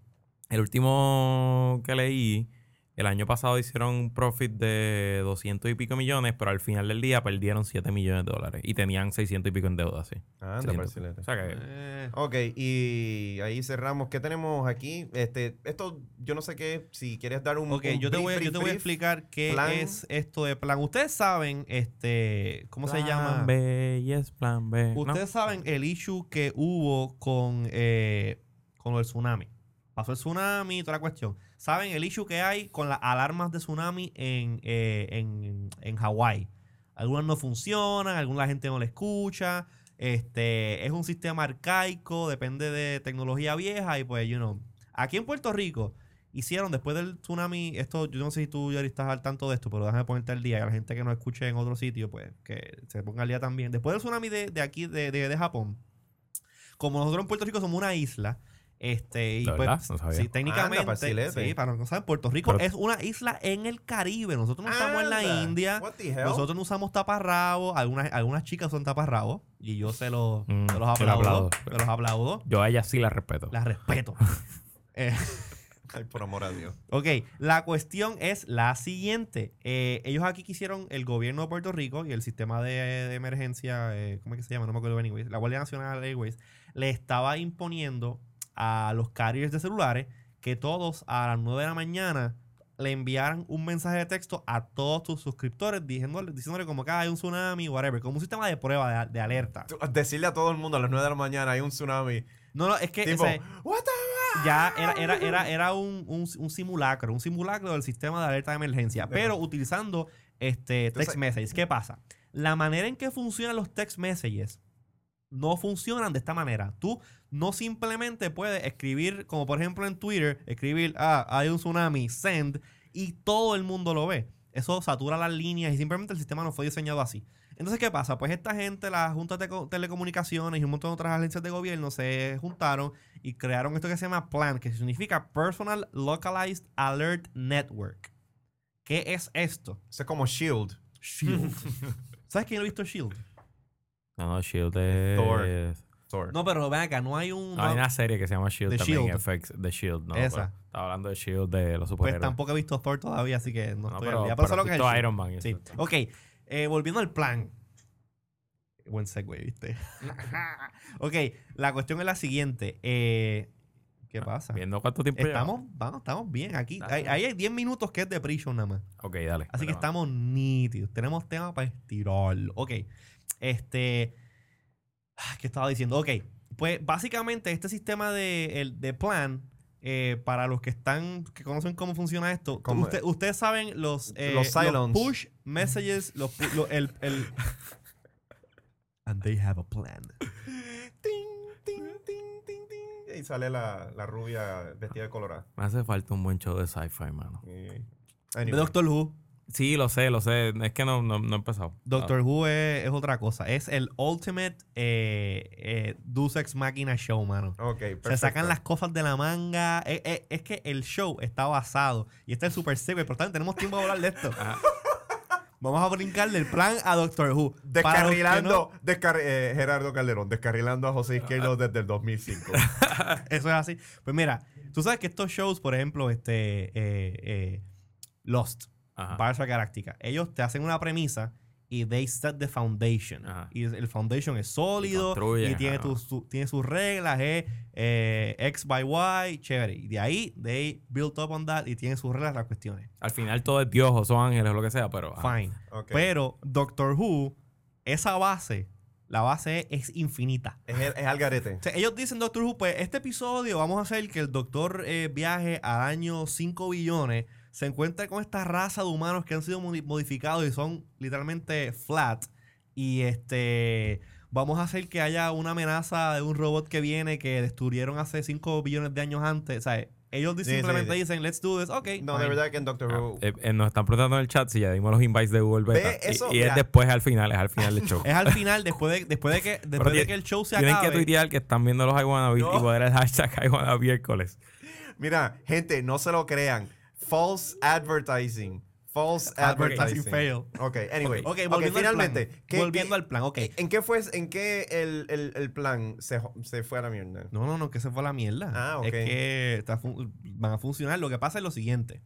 El último que leí El año pasado hicieron un profit de 200 y pico millones, pero al final del día perdieron 7 millones de dólares y tenían 600 y pico en deuda, sí. Anda, 600. parcelete. O sea que Eh, Ok, y ahí cerramos. ¿Qué tenemos aquí? Este, esto, yo no sé qué, si quieres dar un Ok, un yo te, brief, voy, a- yo te voy a explicar qué plan. es esto de plan. Ustedes saben, este, ¿cómo se llama? Plan B, yes, plan B. ¿no? Ustedes saben el issue que hubo con, eh, con lo del tsunami. Pasó el tsunami toda la cuestión. ¿Saben el issue que hay con las alarmas de tsunami en, eh, en, en Hawái? Algunas no funcionan, alguna la gente no le escucha. Este, es un sistema arcaico, depende de tecnología vieja y pues, you know. Aquí en Puerto Rico hicieron después del tsunami, esto, yo no sé si tú ya estás al tanto de esto, pero déjame ponerte al día, y a la gente que nos escuche en otro sitio, pues que se ponga al día también. Después del tsunami de, de aquí, de, de, de Japón, como nosotros en Puerto Rico somos una isla, este, y ¿De pues, verdad? No sabía. sí, técnicamente, Anda, sí, para los que no saben, Puerto Rico Pero- es una isla en el Caribe. Nosotros no estamos en la India. Nosotros no usamos taparrabos. Algunas, algunas chicas son taparrabos. Y yo se, los- Mm, se los lo aplaudo. aplaudo. Se los aplaudo. Yo a ella sí la respeto. Las respeto. Eh, Ay, por amor a Dios. ok, la cuestión es la siguiente. Eh, ellos aquí quisieron, el gobierno de Puerto Rico y el sistema de, de emergencia, eh, ¿cómo es que se llama? No me acuerdo, anyways. La Guardia Nacional Airways le estaba imponiendo a los carriers de celulares que todos a las 9 de la mañana le enviaran un mensaje de texto a todos tus suscriptores diciéndole, diciéndole como que hay un tsunami, whatever, como un sistema de prueba, de, de alerta. Decirle a todo el mundo a las 9 de la mañana hay un tsunami. No, no, es que Tipo, ese- what the ya era, era, era, era un, un- un simulacro, un simulacro del sistema de alerta de emergencia, pero utilizando este text sabes- messages. ¿Qué pasa? La manera en que funcionan los text messages no funcionan de esta manera. Tú no simplemente puedes escribir, como por ejemplo en Twitter, escribir, ah, hay un tsunami, send, y todo el mundo lo ve. Eso satura las líneas y simplemente el sistema no fue diseñado así. Entonces, ¿qué pasa? Pues esta gente, las juntas de co- telecomunicaciones y un montón de otras agencias de gobierno se juntaron y crearon esto que se llama PLAN, que significa Personal Localized Alert Network. ¿Qué es esto? Eso es como Shield. Shield. ¿Sabes quién ha visto Shield? No, no, Shield es... Thor. Thor. No, pero ven acá, no hay un... No, hay una serie que se llama Shield The también, Shield. FX, The Shield. No, Esa. Estaba hablando de Shield de los pues superhéroes. tampoco he visto Thor todavía, así que no, No, estoy pero, al día. pero Pero sé lo que es. Iron Man. y Sí. eso. Ok. eh, volviendo al plan. Buen segue, ¿viste? ok, la cuestión es la siguiente. eh, ¿Qué Ah, pasa? Viendo cuánto tiempo Estamos, vamos, estamos bien aquí. Ahí ahí hay 10 minutos que es de pre-show nada más. Ok, dale. Así que estamos nítidos. Tenemos tema para estirarlo. Ok. Este. ah, ¿Qué estaba diciendo? Ok. Pues básicamente este sistema de, el- de plan, eh, para los que están, que conocen cómo funciona esto, ¿Cómo? usted- ustedes saben los, eh, Los silence. push messages, los, pu- lo- el, el- And they have a plan. Ting, ting, ting, ting, ting. Y sale la, la rubia vestida de colorada. Me hace falta un buen show de sci-fi, mano. Y- De Anyway. Doctor Who. Sí, lo sé, lo sé. Es que no, no, no he empezado. Doctor Who es, es otra cosa. Es el ultimate eh, eh, Deus Ex Machina Show, mano. Ok, perfecto. Se sacan las cosas de la manga. Eh, eh, es que el show está basado. Y este es el super segue. Por tanto, tenemos tiempo de hablar de esto. Ajá. Vamos a brincar del plan a Doctor Who. Descarrilando, descar- eh, Gerardo Calderón, descarrilando a José Izquierdo desde el 2005. no- eso es así. Pues mira, tú sabes que estos shows, por ejemplo, este eh, eh, Lost, Ajá. Battlestar Galactica, ellos te hacen una premisa y they set the foundation. Ajá. Y el foundation es sólido y, tiene, su- sus reglas, es eh, X by Y, chévere. Y de ahí, they built up on that y tienen sus reglas, las cuestiones. Al final todo es Dios o son ángeles o lo que sea, pero... ajá. Fine. Pero Doctor Who, esa base, la base es infinita. es, el- es al garete. O sea, ellos dicen Doctor Who, pues este episodio vamos a hacer que el doctor eh, viaje al año 5 billones, se encuentre con esta raza de humanos que han sido modi- modificados y son literalmente flat. Y este vamos a hacer que haya una amenaza de un robot que viene que destruyeron hace 5 billones de años antes. O sea, ellos Sí, simplemente sí, sí. dicen, let's do this, ok. No, de fine". verdad que en Doctor Ah, Who. eh, eh, nos están preguntando en el chat si ya dimos los invites de Google Beta. Eso, y, y es después al final, es al final del show. Es al final, después de, después de que, después de tiene- que el show se Tienen acabe. que tuitear que están viendo los No. y poner el hashtag. Mira, gente, no se lo crean. False advertising. False advertising. Advertising fail. Ok, anyway. Ok, Ok, volviendo finalmente. al plan. ¿qué- volviendo qué- al plan, ok. ¿En qué fue, en qué el, el, el plan se, se fue a la mierda? No, no, no, que se fue a la mierda. Ah, ok. Es que está van a funcionar. Lo que pasa es lo siguiente.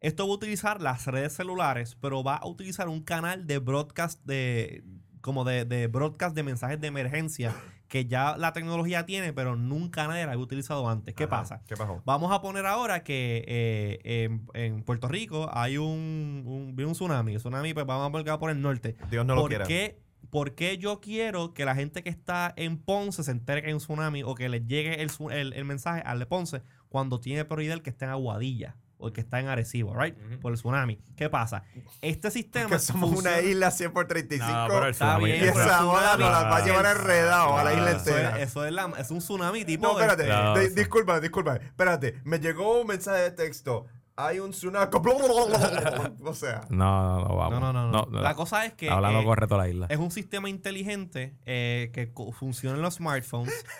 Esto va a utilizar las redes celulares, pero va a utilizar un canal de broadcast de como de, de broadcast de mensajes de emergencia que ya la tecnología tiene, pero nunca nadie la había utilizado antes. ¿Qué Ajá, pasa? ¿Qué pasó? Vamos a poner ahora que eh, en, en Puerto Rico hay un, un, un tsunami. El tsunami, pues vamos a volcar por el norte. Dios no lo ¿Por quiera. qué, por qué yo quiero que la gente que está en Ponce se entere que hay un tsunami o que les llegue el, el, el mensaje al de Ponce cuando tiene prioridad el que está en Aguadilla o el que está en Arecibo, right? Por el tsunami. ¿Qué pasa? Este sistema. Que somos una isla 100 por 35. No, pero el Está tsunami- bien, y esa ola nos la va a llevar enredado a la isla Eso es, entera. eso es, la- es un tsunami tipo. No, espérate. este, No, de- eso- disculpa, disculpa. Espérate. Me llegó un mensaje de texto. Hay un tsunami. o sea. No, no, no, vamos. No, no, no. no. la cosa es que. Hablando eh, corre toda la isla. Es un sistema inteligente eh, que funciona en los smartphones.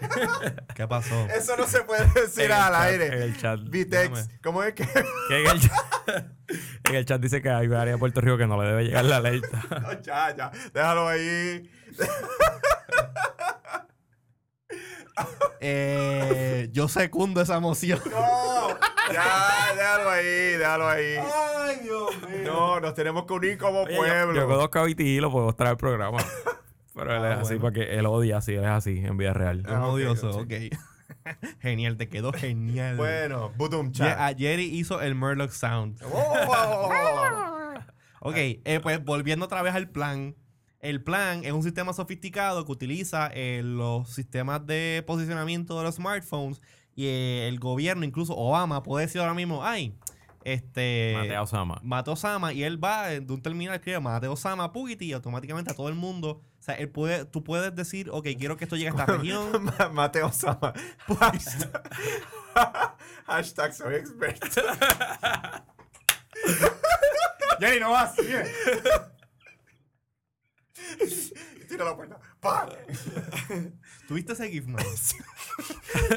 ¿Qué pasó? Eso no se puede decir En al chat, aire. En el chat. Vitex. ¿Cómo es que? Que en, el chat en el chat dice que hay área de Puerto Rico que no le debe llegar la alerta. No, ya, ya. Déjalo ahí. Eh, yo secundo esa emoción. No. Ya, déjalo ahí. Déjalo ahí. Ay, Dios mío. No, nos tenemos que unir como Oye, yo- pueblo. Yo, conozco a Viti y lo puedo traer al programa. Pero él Ah, es así bueno. porque él odia así, él es así en vida real. Ah, odioso, ok. ok. genial, te quedó genial. Bueno, Ye- chat. a Jerry hizo el Murloc Sound. Oh. Ok, eh, pues volviendo otra vez al plan. El plan es un sistema sofisticado que utiliza eh, los sistemas de posicionamiento de los smartphones y eh, el gobierno, incluso Obama, puede decir ahora mismo, ay, este... Mate a Osama. Mate Osama y él va de un terminal escribe Mate Osama Pugiti y automáticamente a todo el mundo. O sea, él puede, tú puedes decir, ok, quiero que esto llegue a esta región. Ma- Mateo Sama. Hashtag, soy experto. Jenny, no vas. Sigue. Tira la puerta. ¿Tuviste ese GIF, man?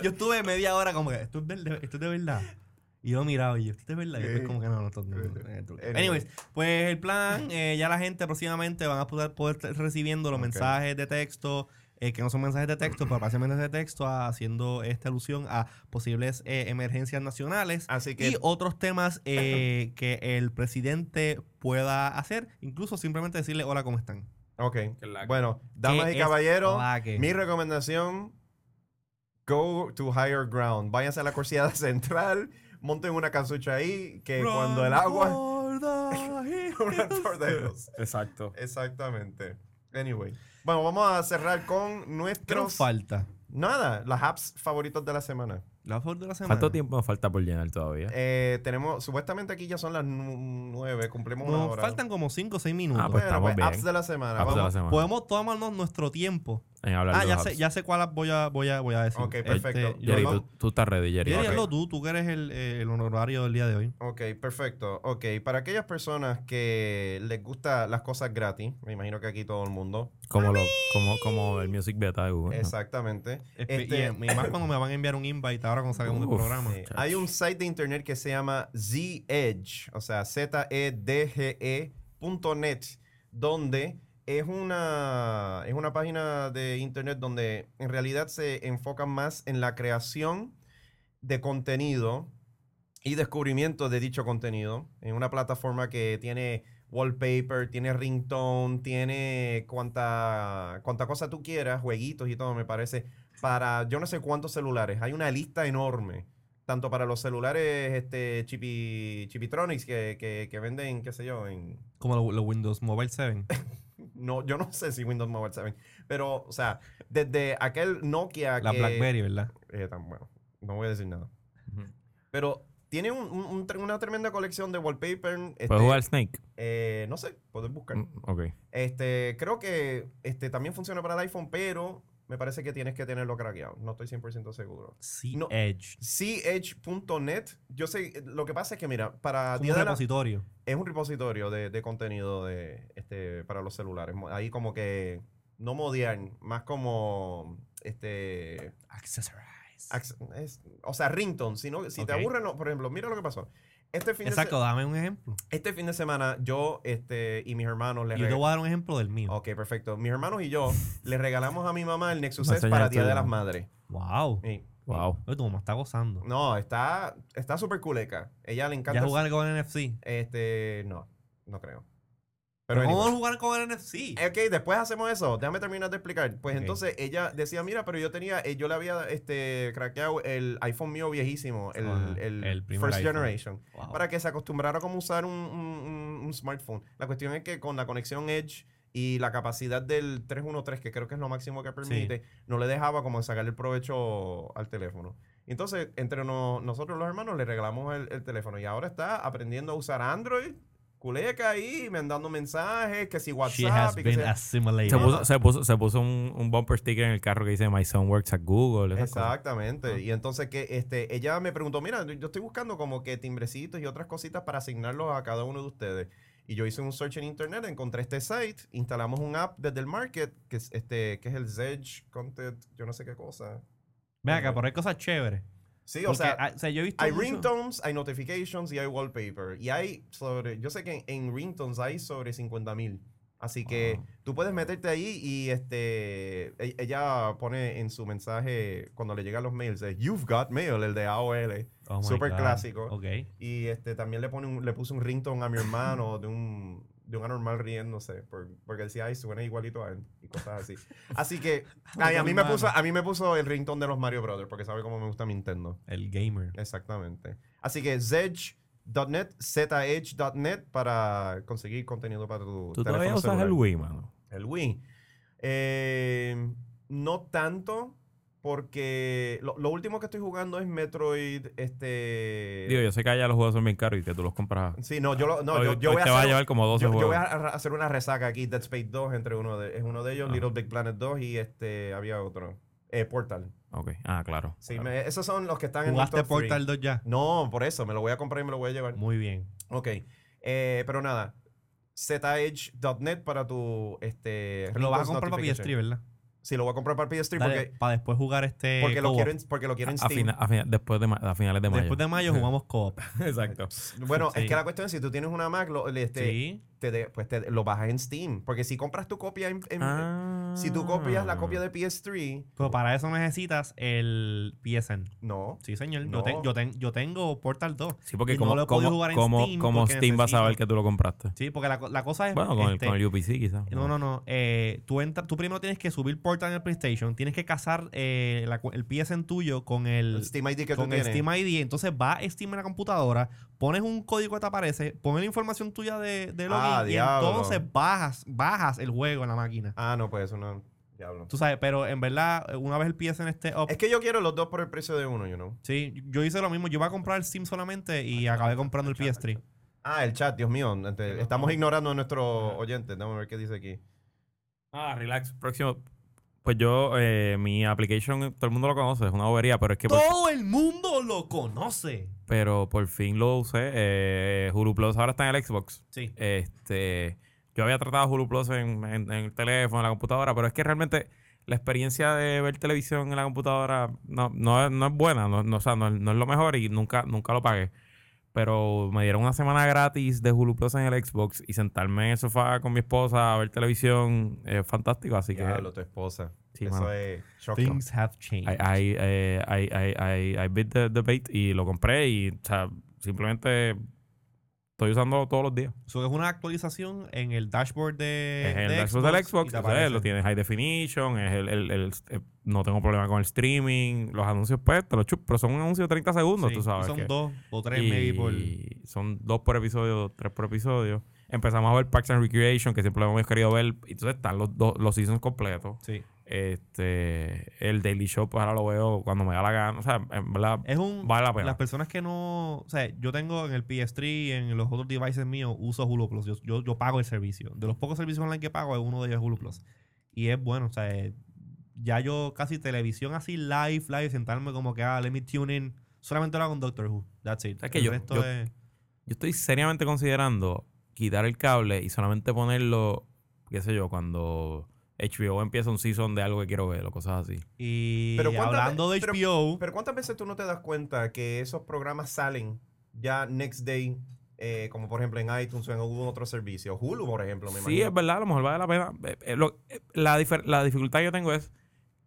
yo estuve media hora como que, esto es, verdad, esto es de verdad. Y yo miraba y yo, esto es verdad. Y después como que no, no, no, no. Anyways, pues el plan, eh, ya la gente próximamente van a poder, poder estar recibiendo los Ok. mensajes de texto, eh, que no son mensajes de texto, pero parecen mensajes de texto, haciendo esta alusión a posibles eh, emergencias nacionales. Así que y otros temas eh, que el presidente pueda hacer, incluso simplemente decirle hola, ¿cómo están? Ok. Bueno, damas ¿Qué y caballeros, mi recomendación: go to higher ground. Váyanse a la Corciada Central, monten una casucha ahí, que cuando el agua. Run for the hills. Exacto. Exactamente. Anyway. Bueno, vamos a cerrar con ¿Qué nos nuestros. falta? Nada, las apps favoritos de la semana. La foto de la semana. ¿Cuánto tiempo nos falta por llenar todavía? Eh, tenemos, supuestamente aquí ya son las nu- nueve, cumplimos una Nos hora. faltan como 5 o 6 minutos. Ah, pues Bueno, estamos pues, bien. apps de la semana. Ah, pues de la vamos. semana. Podemos tomarnos nuestro tiempo. En hablar Ah, de ya sé, ya sé cuál voy a, voy a, voy a decir. Ok, perfecto. yo- Jerry, Vamos- tú, tú estás ready, Jerry. Jerry, Ok. hazlo tú, tú que eres el, eh, el honorario del día de hoy. Ok, perfecto. Ok, para aquellas personas que les gusta las cosas gratis, me imagino que aquí todo el mundo. Como, lo, como, como el Music Beta de Google. ¿no? Exactamente. Este- y, y más cuando me van a enviar un invite ahora cuando salgamos del programa. Sí, hay un site de internet que se llama Z-Edge, o sea, Z-E-D-G-E.net, donde es una, es una página de internet donde en realidad se enfocan más en la creación de contenido y descubrimiento de dicho contenido en una plataforma que tiene wallpaper, tiene ringtone, tiene cuanta, cuanta cosa tú quieras, jueguitos y todo, me parece, para yo no sé cuántos celulares. Hay una lista enorme, tanto para los celulares este, chipi, Chipitronics que, que, que venden, qué sé yo, en, Como los Windows Mobile 7. no, yo no sé si Windows Mobile 7, pero, o sea, desde aquel Nokia La que... BlackBerry, ¿verdad? eh, tan bueno, no voy a decir nada. Pero tiene un- un- una tremenda colección de wallpaper. este, ¿Puedes jugar Snake? eh, no sé, puedes buscar. Mm, Ok. Este, creo que este, también funciona para el iPhone, pero me parece que tienes que tenerlo craqueado. No estoy 100% seguro. Sí, No. Edge. Chedge.net, yo sé, lo que pasa es que, mira, para Día un de la- repositorio. es un repositorio de, de contenido de, este, para los celulares. Ahí como que, no modiar, más como, este, Accessorize. Acc- es- o sea, ringtone. Si, no- si te aburren, no- por ejemplo, mira lo que pasó. Este fin, de, Exacto, se- dame un ejemplo. este fin de semana, yo este, y mis hermanos le Yo te voy a dar un ejemplo del mío. Ok, perfecto. Mis hermanos y yo le regalamos a mi mamá el Nexus 6 para Día de las Madres. Wow. Sí. Wow. Oye, tu mamá está gozando. No, está está súper culeca. Ella le encanta. ¿Ya jugar con NFC? Este, no, no creo. ¿Pero cómo anyway. jugar con el NFC? Ok, después hacemos eso. Déjame terminar de explicar. Pues entonces ella decía, mira, pero yo tenía, eh, yo le había este, craqueado el iPhone mío viejísimo, el, el, First iPhone. Generation, Wow. para que se acostumbrara a cómo usar un, un- smartphone. La cuestión es que con la conexión Edge y la capacidad del 313, que creo que es lo máximo que permite, no le dejaba como sacarle el provecho al teléfono. Entonces, entre no- nosotros los hermanos le regalamos el, el teléfono y ahora está aprendiendo a usar Android. Culeca ahí, mandando mensajes, que si She WhatsApp has y que assimilated. Se puso, se puso, se puso un, un bumper sticker en el carro que dice My son works at Google. cosas. Exactamente. Y entonces que este, ella me preguntó, mira, yo estoy buscando como que timbrecitos y otras cositas para asignarlos a cada uno de ustedes. Y yo hice un search en internet, encontré este site, instalamos un app desde el market, que es este, que es el Zedge Content, yo no sé qué cosa. Ve acá, pero hay cosas chéveres. Sí, o sea, o sea, yo he visto hay ringtones, hay notifications y hay wallpaper. Y hay sobre, yo sé que en, en ringtones hay sobre 50 mil. Así que Wow. tú puedes meterte ahí y este e- ella pone en su mensaje cuando le llegan los mails, eh, You've got mail, el de AOL. Oh Súper clásico. Ok. Y este también le pone un- le puso un ringtone a mi hermano de un de un anormal riéndose por- porque decía ay suena igualito a él y cosas así así que ay, a mí me puso a mí me puso el ringtone de los Mario Brothers porque sabe cómo me gusta Nintendo El gamer. Exactamente. Así que zedge.net, zedge.net para conseguir contenido para tu ¿Tú teléfono todavía usas celular. el Wii, mano? El Wii. Eh, no tanto porque lo, lo último que estoy jugando es Metroid, este... Digo, yo sé que allá los juegos son bien caros y que tú los compras. Sí, no, yo, lo- no, Hoy- yo, yo hoy voy a te va a hacer- llevar como 12 yo, yo voy a hacer una resaca aquí, Dead Space 2 entre uno de, es uno de ellos, Ah. Little Big Planet 2 y este había otro, eh, Portal. Ok. Ah, claro. Sí, claro. me- esos son los que están en mi ¿Jugaste top three. Portal 2 ya? No, por eso, me lo voy a comprar y me lo voy a llevar. Muy bien. Ok. Eh, pero nada. zedge.net para tu este lo vas a comprar para PS3, notification. ¿verdad? Sí, lo voy a comprar para PS3 porque, para después jugar este. porque, lo quiero en, porque lo quiero en A, Steam. fina- a fina- después de a finales de mayo. Después de mayo jugamos co-op. Exacto. Bueno, es que la cuestión es si tú tienes una Mac, lo, este, sí. Te de- pues te, lo bajas en Steam. Porque si compras tu copia en, en- Ah. si tú copias la copia de PS3, Pero para eso necesitas el PSN. no. Sí, señor. No. Yo, ten- yo, ten- yo tengo Portal 2. Sí, porque como, no lo como, jugar en como, Steam como Steam va a saber que tú lo compraste. Sí, porque la, la cosa es. Bueno, con, este, el, con el UPC quizás. No, no, no. eh, tú, entra- tú primero tienes que subir Portal en el PlayStation. Tienes que casar eh, la el PSN tuyo con el, El Steam ID que tú con el tienes. Steam ID. Entonces va a Steam en la computadora, pones un código que te aparece, pones la información tuya de, de login Ah, y diablo. entonces bajas, bajas el juego en la máquina. Ah, no, pues eso no. Diablo. Tú sabes, pero en verdad, una vez el esté up, Es que yo quiero los dos por el precio de uno, you know. sí, yo hice lo mismo. Yo iba a comprar el Steam solamente y acabé comprando el PS3. Ah, el chat, Dios mío. este, estamos ignorando a nuestros oyentes. Vamos a ver qué dice aquí. Ah, relax. Próximo. Pues yo, eh, mi application, todo el mundo lo conoce, es una bobería, pero es que Todo el mundo lo conoce. pero por fin lo usé. Eh, Hulu Plus ahora está en el Xbox. Sí. Este, yo había tratado Hulu Plus en, en- en el teléfono, en la computadora, pero es que realmente la experiencia de ver televisión en la computadora no, no, es- no es buena, no, no, o sea, no, no es lo mejor y nunca, nunca lo pagué. Pero me dieron una semana gratis de Hulu Plus en el Xbox y sentarme en el sofá con mi esposa a ver televisión es fantástico, así que Diablo, tu esposa. Sí, Eso mano. es shocking. Things have changed. I, I, eh, I, I, I, I bit the, the bait y lo compré y o sea, simplemente estoy usándolo todos los días. Eso es una actualización en el dashboard de, Es el de dashboard del y Xbox, o sea, lo tiene high definition, es el, el- el- eh, no tengo problema con el streaming, los anuncios pues te los chup, pero son un anuncio de 30 segundos, Sí, tú sabes. Son que- dos o tres, y maybe, por... Son dos por episodio, tres por episodio. Empezamos a ver Parks and Recreation, que siempre lo hemos querido ver, y entonces están los, dos los seasons completos. Sí. Este, el Daily Show, pues ahora lo veo cuando me da la gana. O sea, en verdad, Es un... vale la pena. Las personas que no... O sea, yo tengo en el PS3 y en los otros devices míos uso Hulu Plus. Yo, yo, yo pago el servicio. De los pocos servicios online que pago, uno de ellos es Hulu Plus. Y es bueno, o sea, eh, ya yo casi televisión así live, live, sentarme como que, ah, let me tune in. Solamente lo hago con Doctor Who. That's it. Es que El yo- resto yo- es- Yo estoy seriamente considerando quitar el cable y solamente ponerlo, qué sé yo, cuando HBO empieza un season de algo que quiero ver o cosas así. Y Pero ¿cuántas hablando de pero- HBO... Pero ¿cuántas veces tú no te das cuenta que esos programas salen ya next day? eh, como por ejemplo en iTunes o en algún otro servicio. Hulu, por ejemplo, me Sí, imagino. es verdad, a lo mejor vale la pena. Eh, eh, lo- eh, la, la dificultad que yo tengo es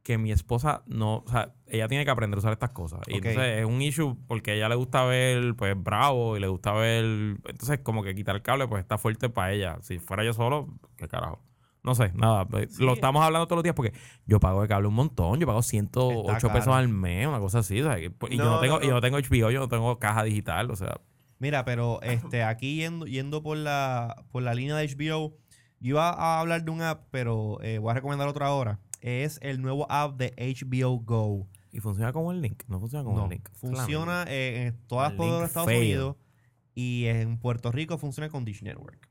que mi esposa no, o sea, ella tiene que aprender a usar estas cosas. Y entonces es un issue porque a ella le gusta ver, pues, Bravo y le gusta ver. Entonces, como que quitar el cable, pues está fuerte para ella. Si fuera yo solo, qué carajo. No sé, nada. pues, Sí. Lo estamos hablando todos los días porque yo pago de cable un montón. Yo pago 108 Está pesos caro. al mes, una cosa así. o sea, y yo No, tengo, no, y yo no. tengo HBO, yo no tengo caja digital. O sea, Mira, pero este, aquí yendo, yendo por la por la línea de HBO, yo iba a hablar de un app, pero eh, voy a recomendar otra ahora. Es el nuevo app de HBO Go. y funciona como el link. No funciona como No, el link. funciona eh, en todas las de Estados fail. Unidos y en Puerto Rico funciona con Dish Network.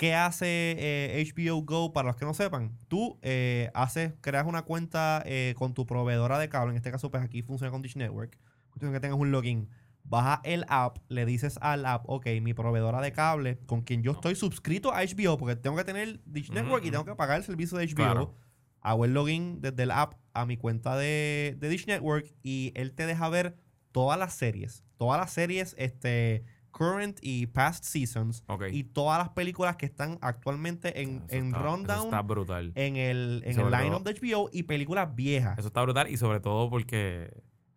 ¿Qué hace eh, HBO Go para los que no sepan? Tú eh, haces, creas una cuenta eh, con tu proveedora de cable, en este caso pues aquí funciona con Dish Network, cuestión que tengas un login, baja el app, le dices al app, ok, mi proveedora de cable con quien yo estoy suscrito a HBO, porque tengo que tener Dish Network y tengo que pagar el servicio de HBO, Claro. hago el login desde el app a mi cuenta de, de Dish Network y él te deja ver todas las series, todas las series, este, current y past seasons, Ok. y todas las películas que están actualmente en, Eso en está- Eso rundown está brutal. en el, en el line-up todo- de HBO y películas viejas. Eso está brutal y sobre todo porque...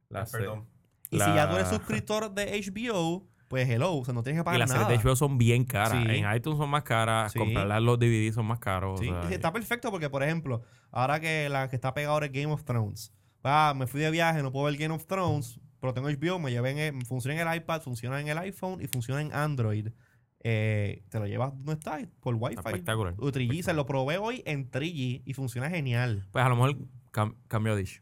las- Perdón. y si ya tú eres suscriptor de HBO, pues hello, o sea, no tienes que Y pagar las nada. series de HBO son bien caras. Sí. En iTunes son más caras. Sí. Comprarlas los DVD son más caros. Sí, o sea, y está perfecto porque, por ejemplo, ahora que la que está pegada ahora es Game of Thrones. Ah, me fui de viaje, no puedo ver Game of Thrones, pero tengo HBO, me llevé en el- funciona en el iPad, funciona en el iPhone y funciona en Android. Eh, te lo llevas donde está, por Wi-Fi. espectacular. O 3G, se lo probé hoy en 3G y funciona genial. Pues a lo mejor cam- cambio Dish.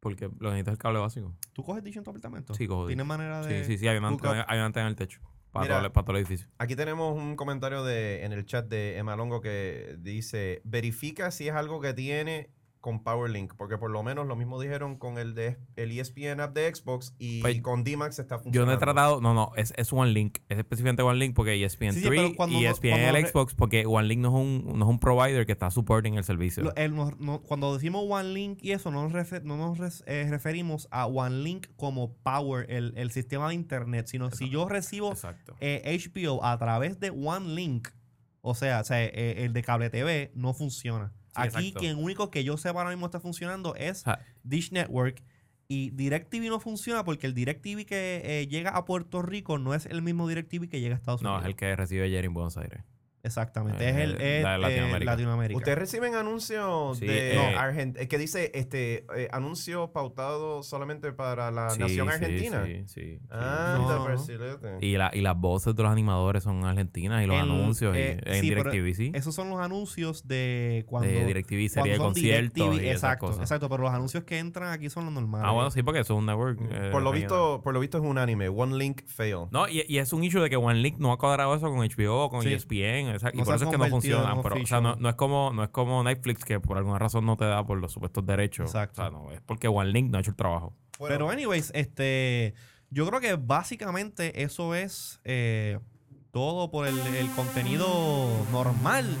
Porque lo necesitas es el cable básico. ¿Tú coges Dish en tu apartamento? Sí, cojo Dish. ¿Tienes manera de...? Sí, sí, sí. Hay una, hook up? antena, hay una antena en el techo. Para, Mira. todo, el- para todo el edificio. Aquí tenemos un comentario de, en el chat de Emma Longo que dice, verifica si es algo que tiene con PowerLink, porque por lo menos lo mismo dijeron con el de el ESPN app de Xbox y Pues, con DMAX está Yo funcionando. no he tratado, no, no, es, es OneLink. Es específicamente OneLink porque E ESPN Sí, 3 sí, pero cuando y ESPN cuando el Xbox porque OneLink no es un, no es un provider que está supporting el servicio. Lo- el- no- no- cuando decimos OneLink y eso, no nos, no nos res- eh, referimos a OneLink como Power, el, el sistema de Internet, sino si yo recibo eh, HBO a través de OneLink, o sea, o sea, eh, el de cable TV, no funciona. Sí, Aquí exacto. quien único que yo sepa ahora mismo está funcionando es Dish Network. Y DirecTV no funciona porque el DirecTV que eh, llega a Puerto Rico no es el mismo DirecTV que llega a Estados no, Unidos. es el que recibe Jerry en Buenos Aires. Exactamente, Eh, es el es, la de eh, Latinoamérica. Latinoamérica. ¿Ustedes reciben anuncios Sí, de eh, Argen- que dice este eh, anuncios pautados solamente para la Sí, nación argentina? Sí, sí. sí. Anda, No. Y, la, y las voces de los animadores son argentinas y los El- anuncios y- eh, en DirecTV, sí. Esos son los anuncios de cuando. de DirecTV, cuando serie de conciertos DirecTV, y esas exacto, cosas. exacto, pero los anuncios que entran aquí son los normales. Ah, bueno, sí, porque eso es un network. eh, por lo visto, por lo visto es un anime, One Link Fail. No, y, y es un issue de que OneLink no ha cuadrado eso con HBO con Sí. ESPN. Esa- y No por eso es que no funcionan. Pero, o sea, no, es como, no es como Netflix que por alguna razón no te da por los supuestos derechos. Exacto. O sea, no, es porque OneLink no ha hecho el trabajo. Pero, anyways, este. Yo creo que básicamente eso es eh, todo por el, el contenido normal.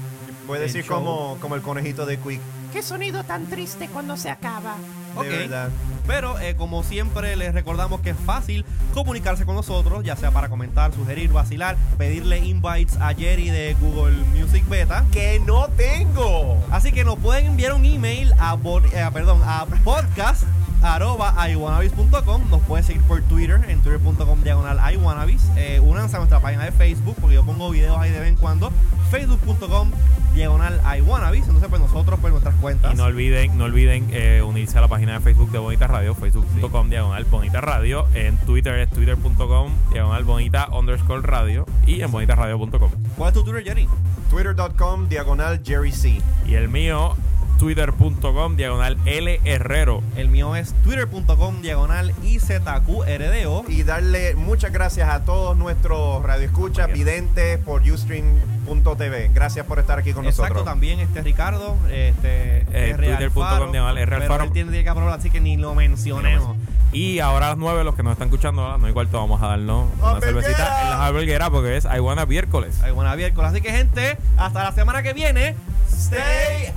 Puede decir show. como, como el conejito de Quick. Qué sonido tan triste cuando se acaba. De Ok. verdad. Pero eh, como siempre les recordamos que es fácil comunicarse con nosotros, ya sea para comentar, sugerir, vacilar, pedirle invites a Jerry de Google Music Beta. ¡Que no tengo! Así que nos pueden enviar un email a, eh, perdón, a podcast arroba iwannabis.com. Nos pueden seguir por Twitter en twitter.com diagonal iwannabis. Eh, únanse a nuestra página de Facebook porque yo pongo videos ahí de vez en cuando. Facebook.com diagonal iwannabis. Entonces pues nosotros pues nuestras cuentas. Y no olviden, no olviden eh, unirse a la página de Facebook de Bonita Radio, facebook.com diagonal Bonita Radio. En Twitter es twitter.com diagonal Bonita underscore radio. Y en bonitaradio.com. ¿Cuál es tu Twitter, Jerry? Twitter.com diagonal Jerry C. Y el mío, twitter.com diagonal L Herrero. El mío es twitter.com diagonal IZQRDO. Y darle muchas gracias a todos nuestros radioescuchas, videntes por Ustream.tv. Gracias por estar aquí con Exacto, nosotros. también este Ricardo, este Eh, twitter.com diagonal R pero Alfaro. él tiene que aprobar, así que ni lo mencionemos. Y ahora a las 9, los que nos están escuchando, a las 9 y cuarto, vamos a darnos una cervecita en la Hamburguera porque es I Wanna Miércoles. Hay buena miércoles. Así que, gente, hasta la semana que viene. Stay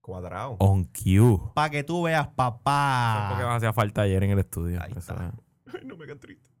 Cuadrado. On cue. Para que tú veas, es porque papá. nos hacía falta ayer en el estudio. Ahí está. es. no me hagan triste.